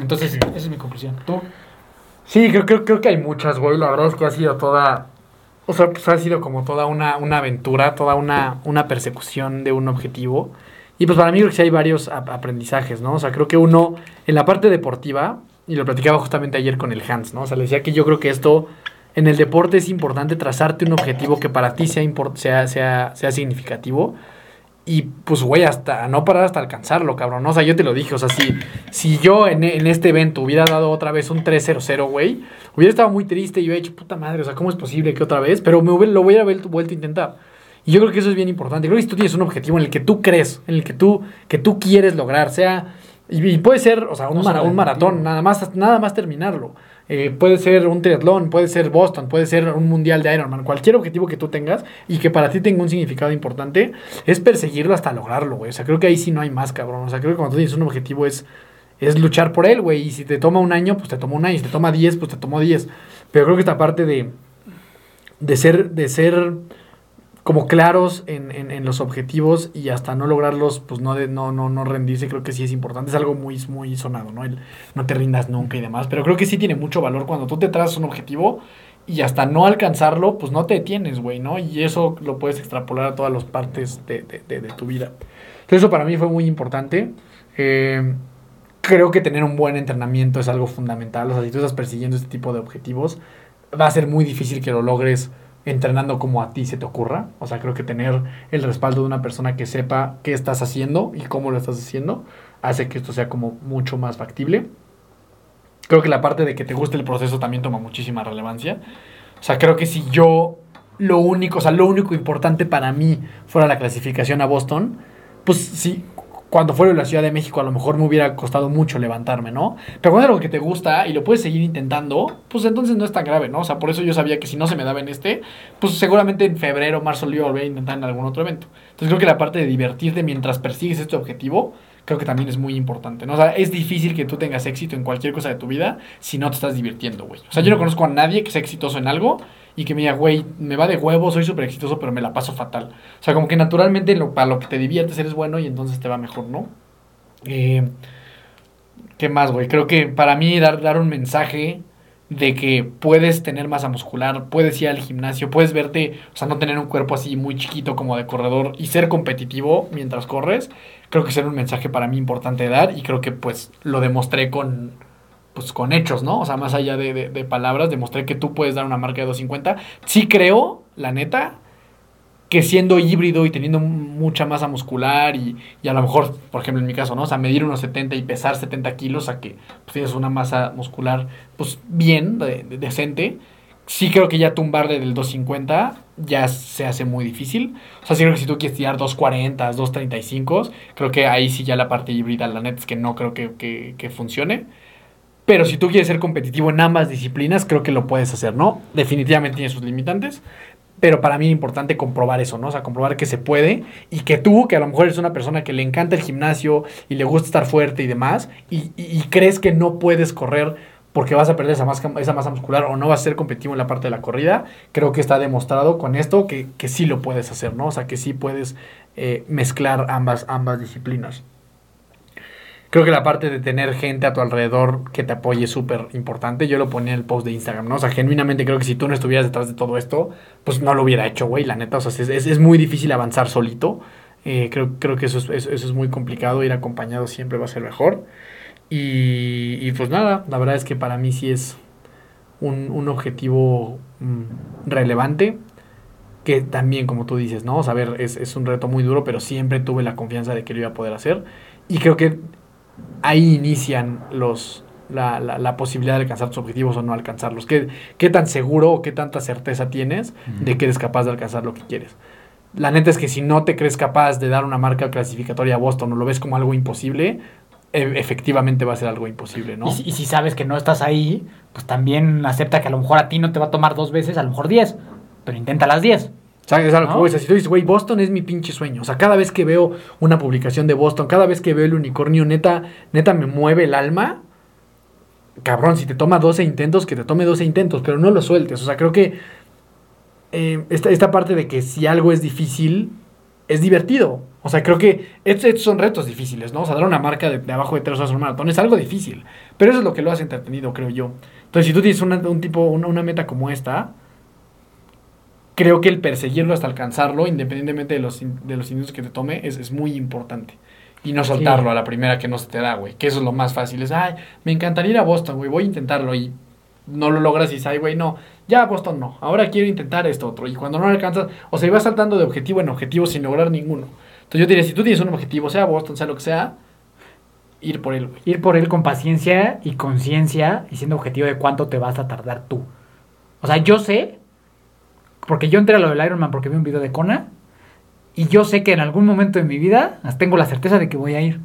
Entonces, esa es mi conclusión. ¿Tú? Sí, creo, creo, creo que hay muchas, güey. La verdad es que ha sido toda. O sea, pues ha sido como toda una, una aventura, toda una, una persecución de un objetivo. Y pues para mí creo que sí hay varios ap- aprendizajes, ¿no? O sea, creo que uno, en la parte deportiva, y lo platicaba justamente ayer con el Hans, ¿no? O sea, le decía que yo creo que esto, en el deporte es importante trazarte un objetivo que para ti sea, sea, sea, sea significativo. Y pues, güey, hasta no parar hasta alcanzarlo, cabrón. O sea, yo te lo dije. O sea, si, si yo en, en este evento hubiera dado otra vez un 3-0-0, güey, hubiera estado muy triste y hubiera dicho, puta madre, o sea, ¿cómo es posible que otra vez? Pero me hubiera- lo hubiera vuelto, vuelto a intentar. Y yo creo que eso es bien importante. Creo que si tú tienes un objetivo en el que tú crees, en el que tú, que tú quieres lograr, sea. Y, y puede ser, o sea, un, No mara- solo un maratón, nada más, nada más terminarlo. Eh, puede ser un triatlón, puede ser Boston, puede ser un mundial de Ironman. Cualquier objetivo que tú tengas y que para ti tenga un significado importante, es perseguirlo hasta lograrlo, güey. O sea, creo que ahí sí no hay más, cabrón. O sea, creo que cuando tú tienes un objetivo es, es luchar por él, güey. Y si te toma un año, pues te toma un año. Si te toma 10, pues te tomó 10. Pero creo que esta parte de, de ser, de ser como claros en, en- en los objetivos y hasta no lograrlos, pues no, no, no, no rendirse, creo que sí es importante. Es algo muy, muy sonado, ¿no? El no te rindas nunca y demás. Pero creo que sí tiene mucho valor cuando tú te trazas un objetivo y hasta no alcanzarlo, pues no te detienes, güey, ¿no? Y eso lo puedes extrapolar a todas las partes de, de- de- de tu vida. Entonces eso para mí fue muy importante. Eh, creo que tener un buen entrenamiento es algo fundamental. O sea, si tú estás persiguiendo este tipo de objetivos, va a ser muy difícil que lo logres entrenando como a ti se te ocurra. O sea, creo que tener el respaldo de una persona que sepa qué estás haciendo y cómo lo estás haciendo hace que esto sea como mucho más factible. Creo que la parte de que te guste el proceso también toma muchísima relevancia. O sea, creo que si yo lo único, o sea, lo único importante para mí fuera la clasificación a Boston, pues sí, cuando fuera de la Ciudad de México a lo mejor me hubiera costado mucho levantarme, ¿no? Pero cuando algo que te gusta y lo puedes seguir intentando, pues entonces no es tan grave, ¿no? O sea, por eso yo sabía que si no se me daba en este, pues seguramente en febrero, marzo lo iba a volver a intentar en algún otro evento. Entonces creo que la parte de divertirte mientras persigues este objetivo, creo que también es muy importante, ¿no? O sea, es difícil que tú tengas éxito en cualquier cosa de tu vida si no te estás divirtiendo, güey. O sea, yo no conozco a nadie que sea exitoso en algo y que me diga, güey, me va de huevo, soy súper exitoso, pero me la paso fatal. O sea, como que naturalmente lo, para lo que te diviertes eres bueno y entonces te va mejor, ¿no? Eh, ¿Qué más, güey? Creo que para mí dar, dar un mensaje de que puedes tener masa muscular, puedes ir al gimnasio, puedes verte, o sea, no tener un cuerpo así muy chiquito como de corredor y ser competitivo mientras corres, creo que es un mensaje para mí importante de dar y creo que pues lo demostré con, pues con hechos, ¿no? O sea, más allá de, de- palabras, demostré que tú puedes dar una marca de 250. Sí creo, la neta, que siendo híbrido y teniendo mucha masa muscular y, y a lo mejor, por ejemplo, en mi caso, ¿no? O sea, medir unos 70 y pesar 70 kilos, a que pues, tienes una masa muscular, pues bien, de- de- decente. Sí creo que ya tumbarle del 250 ya se hace muy difícil. O sea, sí creo que si tú quieres tirar 240, 235, creo que ahí sí ya la parte híbrida, la neta es que no creo que- que funcione. Pero si tú quieres ser competitivo en ambas disciplinas, creo que lo puedes hacer, ¿no? Definitivamente tiene sus limitantes. Pero para mí es importante comprobar eso, ¿no? O sea, comprobar que se puede y que tú, que a lo mejor eres una persona que le encanta el gimnasio y le gusta estar fuerte y demás, y, y- crees que no puedes correr porque vas a perder esa masa, esa masa muscular o no vas a ser competitivo en la parte de la corrida, creo que está demostrado con esto que, que sí lo puedes hacer, ¿no? O sea, que sí puedes eh, mezclar ambas, ambas disciplinas. Creo que la parte de tener gente a tu alrededor que te apoye es súper importante. Yo lo ponía en el post de Instagram, ¿no? O sea, genuinamente creo que si tú no estuvieras detrás de todo esto, pues no lo hubiera hecho, güey, la neta. O sea, es, es- muy difícil avanzar solito. Eh, creo, creo que eso es, eso, es muy complicado. Ir acompañado siempre va a ser mejor. Y, pues nada, la verdad es que para mí sí es un, un objetivo mm, relevante. Que también, como tú dices, ¿no? O sea, ver, es, es un reto muy duro, pero siempre tuve la confianza de que lo iba a poder hacer. Y creo que ahí inician los la, la, la posibilidad de alcanzar tus objetivos o no alcanzarlos. ¿Qué, qué tan seguro o qué tanta certeza tienes de que eres capaz de alcanzar lo que quieres? La neta es que si no te crees capaz de dar una marca clasificatoria a Boston o lo ves como algo imposible, e- efectivamente va a ser algo imposible, ¿no? Y, si- y si sabes que no estás ahí, pues también acepta que a lo mejor a ti no te va a tomar dos veces, a lo mejor diez. Pero intenta las diez. ¿Sabes? Es algo que ¿No? voy, o sea, si tú dices, güey, Boston es mi pinche sueño. O sea, cada vez que veo una publicación de Boston, cada vez que veo el unicornio, neta, neta me mueve el alma. Cabrón, si te toma 12 intentos, que te tome 12 intentos, pero no lo sueltes. O sea, creo que eh, esta, esta parte de que si algo es difícil, es divertido. O sea, creo que estos, estos son retos difíciles, ¿no? O sea, dar una marca de, de abajo de tres horas en un maratón es algo difícil. Pero eso es lo que lo hace entretenido, creo yo. Entonces, si tú tienes una- un tipo, una, una meta como esta, creo que el perseguirlo hasta alcanzarlo, independientemente de los, in- de los intentos que te tome, es, es muy importante. Y no soltarlo Sí. a la primera que no se te da, güey. Que eso es lo más fácil. Es, ay, me encantaría ir a Boston, güey, voy a intentarlo. Y no lo logras y dices, ay, güey, no, ya Boston no. Ahora quiero intentar esto otro. Y cuando no lo alcanzas, o sea, vas saltando de objetivo en objetivo sin lograr ninguno. Entonces yo diría, si tú tienes un objetivo, sea Boston, sea lo que sea, ir por él, güey. Ir por él con paciencia y conciencia y siendo objetivo de cuánto te vas a tardar tú. O sea, yo sé, porque yo entré a lo del Ironman porque vi un video de Kona, y yo sé que en algún momento de mi vida tengo la certeza de que voy a ir.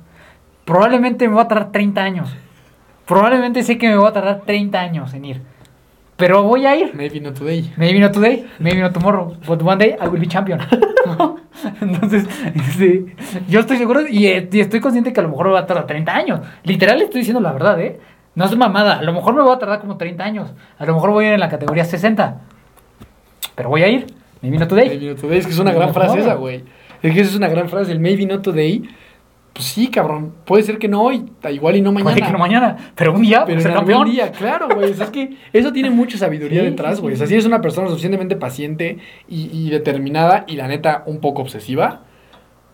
Probablemente me va a tardar 30 años. Probablemente sé que me va a tardar 30 años en ir. Pero voy a ir. Maybe not today. Maybe not today, maybe not tomorrow, but one day I will be champion. Entonces, este, yo estoy seguro y, y estoy consciente que a lo mejor me va a tardar 30 años. Literal estoy diciendo la verdad, ¿eh? No es mamada. A lo mejor me va a tardar como 30 años. A lo mejor voy a ir en la categoría 60. Pero voy a ir. Maybe not today. Maybe not today. Es que es una Maybe gran frase esa, güey. Es que es una gran frase. El maybe not today. Pues sí, cabrón. Puede ser que no hoy, igual y no mañana. Puede que no mañana. Pero un día, Pero ser en algún día, claro, güey. O sea, es que eso tiene mucha sabiduría Sí, detrás, güey. O sea, si eres una persona suficientemente paciente y, y determinada y la neta un poco obsesiva,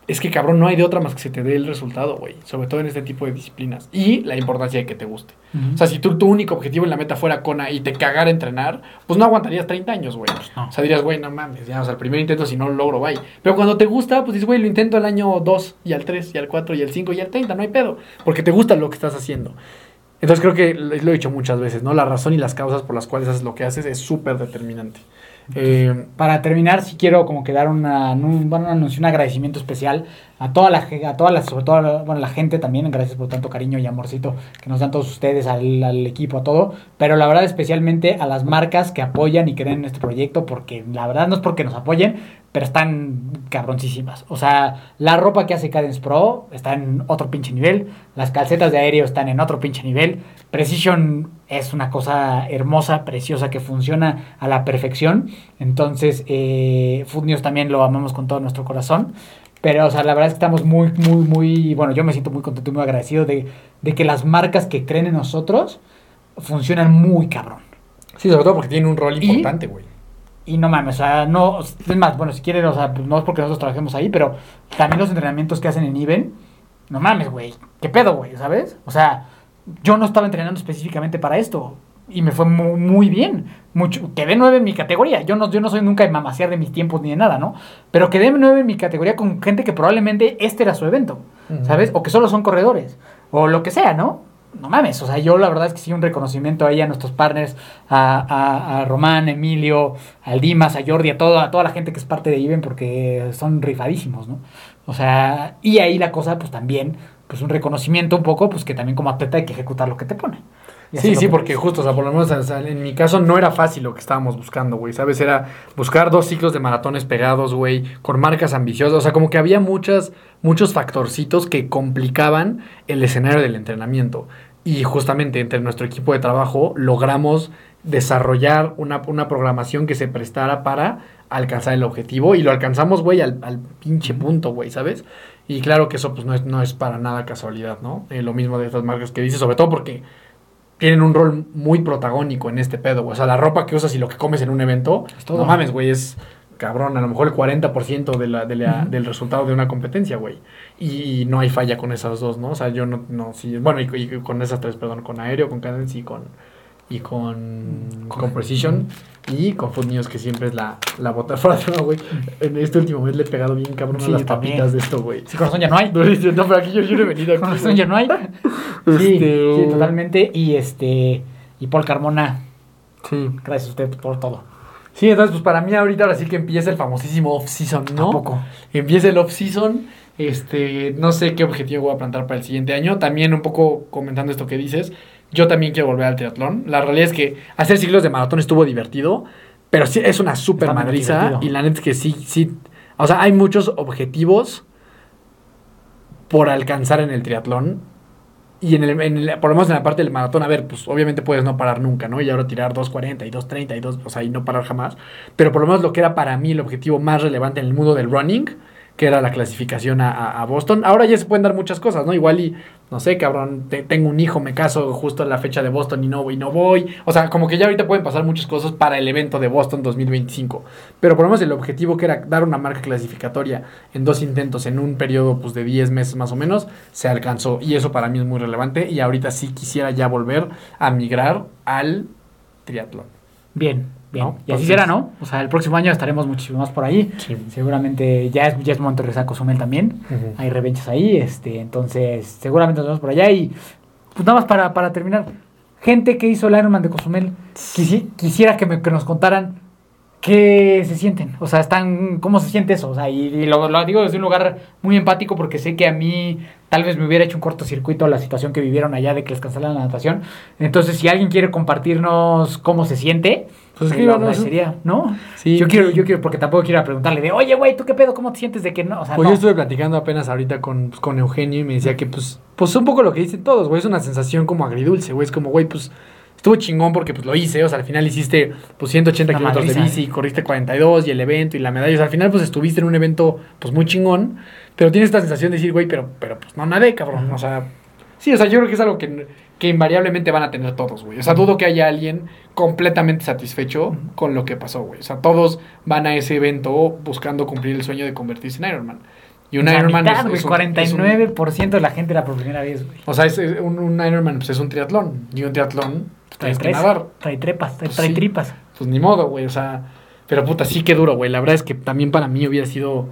es que cabrón, no hay de otra más que se te dé el resultado, güey. Sobre todo en este tipo de disciplinas. Y la importancia de que te guste. O sea, si tú, tu único objetivo en la meta fuera Kona y te cagara entrenar, pues no aguantarías 30 años, güey. no. O sea, dirías, güey, no mames, ya, o sea, el primer intento si no lo logro, bye. Pero cuando te gusta, pues dices, güey, lo intento al año 2 y al 3 y al 4 y al 5 y al 30, no hay pedo. Porque te gusta lo que estás haciendo. Entonces creo que lo he dicho muchas veces, ¿no? La razón y las causas por las cuales haces lo que haces es súper determinante. Eh, Para terminar, sí quiero como que dar una, un, bueno, un anuncio, un agradecimiento especial a toda la a toda la, sobre todo bueno, la gente también, gracias por tanto cariño y amorcito que nos dan todos ustedes, al, al equipo, a todo, pero la verdad especialmente a las marcas que apoyan y creen en este proyecto, porque la verdad no es porque nos apoyen, pero están cabroncísimas. O sea, la ropa que hace Cadence Pro está en otro pinche nivel, las calcetas de aéreo están en otro pinche nivel, Precision es una cosa hermosa, preciosa, que funciona a la perfección. Entonces, eh, Food News también lo amamos con todo nuestro corazón. Pero, o sea, la verdad es que estamos muy, muy, muy, bueno, yo me siento muy contento y muy agradecido de, de que las marcas que creen en nosotros funcionan muy cabrón. sí, sobre todo porque tiene un rol importante, güey. Y no mames, o sea, no, es más, bueno, si quieren, o sea, pues no es porque nosotros trabajemos ahí, pero también los entrenamientos que hacen en Iben, no mames, güey, qué pedo, güey, ¿sabes? O sea, yo no estaba entrenando específicamente para esto y me fue mu- muy, bien. Mucho, quedé nueve en mi categoría. Yo no, yo no soy nunca de mamasear de mis tiempos ni de nada, ¿no? Pero quedé nueve en mi categoría con gente que probablemente este era su evento. ¿sabes? O que solo son corredores, o lo que sea, ¿no? No mames, o sea, yo la verdad es que sí un reconocimiento ahí a nuestros partners, a, a, a Román, Emilio, al Dimas, a Jordi, a toda, a toda la gente que es parte de Iben porque son rifadísimos, ¿no? O sea, y ahí la cosa, pues también, pues un reconocimiento un poco, pues que también como atleta hay que ejecutar lo que te ponen. Sí, sí, que- porque justo, o sea, por lo menos en mi caso no era fácil lo que estábamos buscando, güey, ¿sabes? Era buscar dos ciclos de maratones pegados, güey, con marcas ambiciosas, o sea, como que había muchas, muchos factorcitos que complicaban el escenario del entrenamiento. Y justamente entre nuestro equipo de trabajo logramos desarrollar una, una programación que se prestara para alcanzar el objetivo y lo alcanzamos, güey, al, al pinche punto, güey, ¿sabes? Y claro que eso pues no es, no es para nada casualidad, ¿no? Eh, lo mismo de estas marcas que dices, sobre todo porque tienen un rol muy protagónico en este pedo, güey. O sea, la ropa que usas y lo que comes en un evento, Es todo. no mames, güey, es cabrón, a lo mejor el 40% de la, de la- del resultado de una competencia, güey. Y, y no hay falla con esas dos, ¿no? O sea, yo no, no sí, bueno, y, y con esas tres, perdón, con aéreo, con cadence y con y con, con Precision y con Food News, que siempre es la, la bota fuera de güey. En este último mes le he pegado bien cabrón Sí, a las también. papitas de esto, güey. Sí, corazón ya no hay. No, pero aquí yo, yo no he venido aquí. Corazón ya no hay. Sí, Este, sí, totalmente. Y este, y Paul Carmona, Sí. gracias a usted por todo. Sí, entonces pues para mí ahorita ahora sí que empieza el famosísimo off-season, ¿no? Tampoco. Empieza el off-season. Este, no sé qué objetivo voy a plantar para el siguiente año. También un poco comentando esto que dices, yo también quiero volver al triatlón. La realidad es que hacer ciclos de maratón estuvo divertido, pero sí es una súper madriza. Y la neta es que sí, sí. O sea, hay muchos objetivos por alcanzar en el triatlón. Y en el, en el- por lo menos en la parte del maratón, a ver, pues obviamente puedes no parar nunca, ¿no? Y ahora tirar 2.40 y 2.30 y 2, o sea, y no parar jamás. Pero por lo menos lo que era para mí el objetivo más relevante en el mundo del running, que era la clasificación a, Boston. Ahora ya se pueden dar muchas cosas, ¿no? Igual y, no sé, cabrón, te- tengo un hijo, me caso justo en la fecha de Boston y no, y no voy. O sea, como que ya ahorita pueden pasar muchas cosas para el evento de Boston 2025. Pero por lo menos el objetivo que era dar una marca clasificatoria en dos intentos en un periodo pues, de 10 meses más o menos, se alcanzó. Y eso para mí es muy relevante. Y ahorita sí quisiera ya volver a migrar al triatlón. Bien, Bien. ¿no? Y así será, ¿no? O sea, el próximo año estaremos muchísimo más por ahí. Sí. Seguramente ya es, ya es momento de regresar a Cozumel también. Hay revenchas ahí, este, entonces seguramente nos vemos por allá. Y pues nada más para, para terminar, gente que hizo el Ironman de Cozumel, quisi- quisiera que, me- que nos contaran qué se sienten. O sea, están, ¿cómo se siente eso? O sea, y, y lo, lo digo desde un lugar muy empático porque sé que a mí tal vez me hubiera hecho un cortocircuito la situación que vivieron allá de que les cancelaran la natación. Entonces, si alguien quiere compartirnos cómo se siente, Pues escríbanos. sería, ¿no? Sí, yo quiero, sí. yo quiero, porque tampoco quiero preguntarle de, oye, güey, ¿tú qué pedo? ¿Cómo te sientes de que no? O sea, Pues no. yo estuve platicando apenas ahorita con, pues, con Eugenio y me decía que, pues, pues un poco lo que dicen todos, güey. Es una sensación como agridulce, güey. Es como, güey, pues estuvo chingón porque pues lo hice. O sea, al final hiciste pues 180 Una kilómetros de bici, corriste 42 y el evento y la medalla. O sea, al final pues estuviste en un evento pues muy chingón. Pero tienes esta sensación de decir, güey, pero, pero pues no nadé, cabrón. O sea, sí, o sea, yo creo que es algo que, que invariablemente van a tener todos, güey. O sea, dudo que haya alguien completamente satisfecho con lo que pasó, güey. O sea, todos van a ese evento buscando cumplir el sueño de convertirse en Ironman. Y un La Ironman mitad, es- es un- es un- 49% de la gente era por primera vez, güey. o sea, es, es un, un Ironman pues es un triatlón. Y un triatlón pues, Trae tienes que nadar. trae trepas, trae, Pues trae sí. tripas. Pues ni modo, güey. O sea, pero puta, sí que duro, güey. La verdad es que también para mí hubiera sido,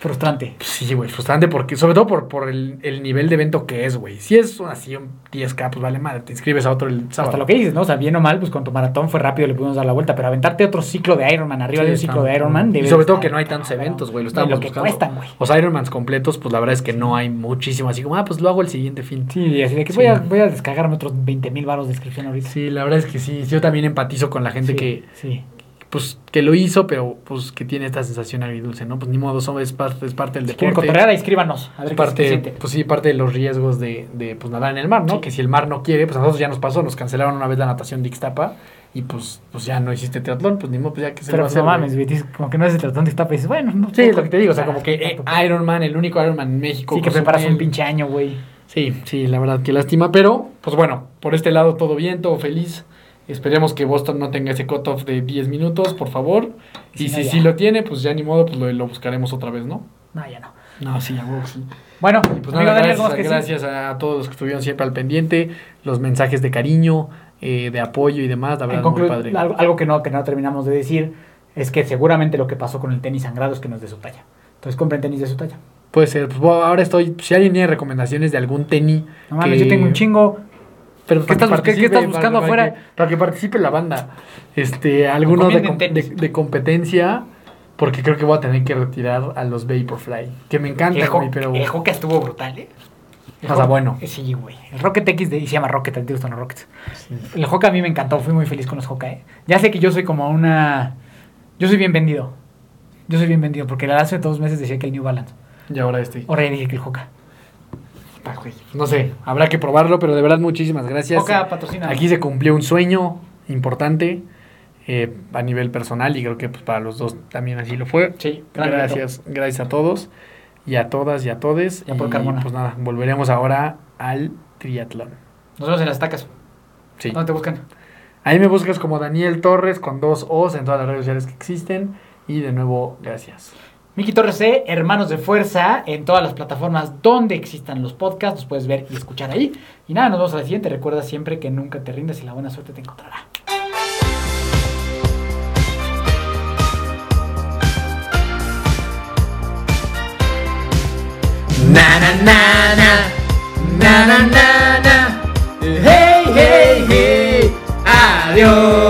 Frustrante. sí, güey, frustrante porque, sobre todo por, por el, el nivel de evento que es, güey. Si es así un 10K, pues vale madre, te inscribes a otro el sábado. Hasta lo que dices, ¿no? O sea, bien o mal, pues con tu maratón fue rápido, le pudimos dar la vuelta, pero aventarte otro ciclo de Ironman arriba Sí, de un ciclo de Ironman. Y debe sobre todo estar que no hay tantos eventos, güey. Lo estábamos lo que buscando. cuestan, güey. Los Ironmans completos, pues la verdad es que no hay muchísimo. Así como, ah, pues lo hago el siguiente fin. Sí, así de que Sí. voy, a, voy a descargarme otros 20 mil baros de descripción ahorita. Sí, la verdad es que sí. Yo también empatizo con la gente Sí, que, Sí. Pues, que lo hizo, pero pues que tiene esta sensación agridulce, ¿no? Pues ni modo, son- es parte, es parte del Si quieren deporte. cotorrear, escríbanos. A ver es qué se parte, pues sí, parte de los riesgos de, de pues, nadar en el mar, ¿no? Sí. Que si el mar no quiere, pues a nosotros ya nos pasó, nos cancelaron una vez la natación de Ixtapa y pues, pues ya no hiciste triatlón, pues ni modo, pues ya que se Pero a pues, hacer. no mames, güey? dices, Como que no es el tratón de esta, pues bueno, no. Sí, es lo que te digo, o sea, como que eh, exacto. Ironman, el único Ironman en México. Sí, que Cozumel. preparas un pinche año, güey. Sí, sí, la verdad que lástima, pero pues bueno, por este lado todo bien, todo feliz. Esperemos que Boston no tenga ese cutoff de 10 minutos, por favor. Si Y no, si sí lo tiene, pues ya ni modo, pues lo, lo buscaremos otra vez, ¿no? No, ya no. No, sí, ya huevo, sí. Bueno, Y pues nada, Daniel, gracias, a todos los que estuvieron siempre al pendiente, los mensajes de cariño, eh, de apoyo y demás, la verdad, muy padre. algo, algo que no que no terminamos de decir es que seguramente lo que pasó con el tenis sangrado es que no es de su talla. Entonces compren tenis de su talla. Puede ser, pues bueno, ahora estoy, si alguien tiene recomendaciones de algún tenis. No mames, que- yo tengo un chingo. Pero ¿Qué estás qué- buscando para afuera? que- para que participe la banda. Este, algunos de, competencia, porque creo que voy a tener que retirar a los Vaporfly. Que me encanta, El, güey, pero. el Hoka estuvo brutal, ¿eh? O sea, bueno. Sí, güey. El Rocket X de, y se llama Rocket, gustan los Rockets. El Hoka a mí me encantó, fui muy feliz con los Hoka, ¿eh? Ya sé que yo soy como una... Yo soy bien vendido. Yo soy bien vendido, porque hace dos meses decía que el New Balance. Y ahora este. Ahora ya dije que el Hoka. Güey. No sé, habrá que probarlo, pero de verdad muchísimas gracias. Hoka patrocina. Aquí se cumplió un sueño importante eh, a nivel personal y creo que pues, para los dos también así lo fue. Sí, Gracias, gracias a todos y a todas y a todes. Ya por y Carmona. pues nada, volveremos ahora al triatlón. Nos vemos en las tacas. Sí. ¿Dónde te buscan? Ahí me buscas como Daniel Torres con dos O's en todas las redes sociales que existen. Y de nuevo, gracias. Miki Torres C, Hermanos de Fuerza, en todas las plataformas donde existan los podcasts, los puedes ver y escuchar ahí. Y nada, nos vemos a la siguiente. Recuerda siempre que nunca te rindas y la buena suerte te encontrará. Na na na na na na na na Hey hey hey Adiós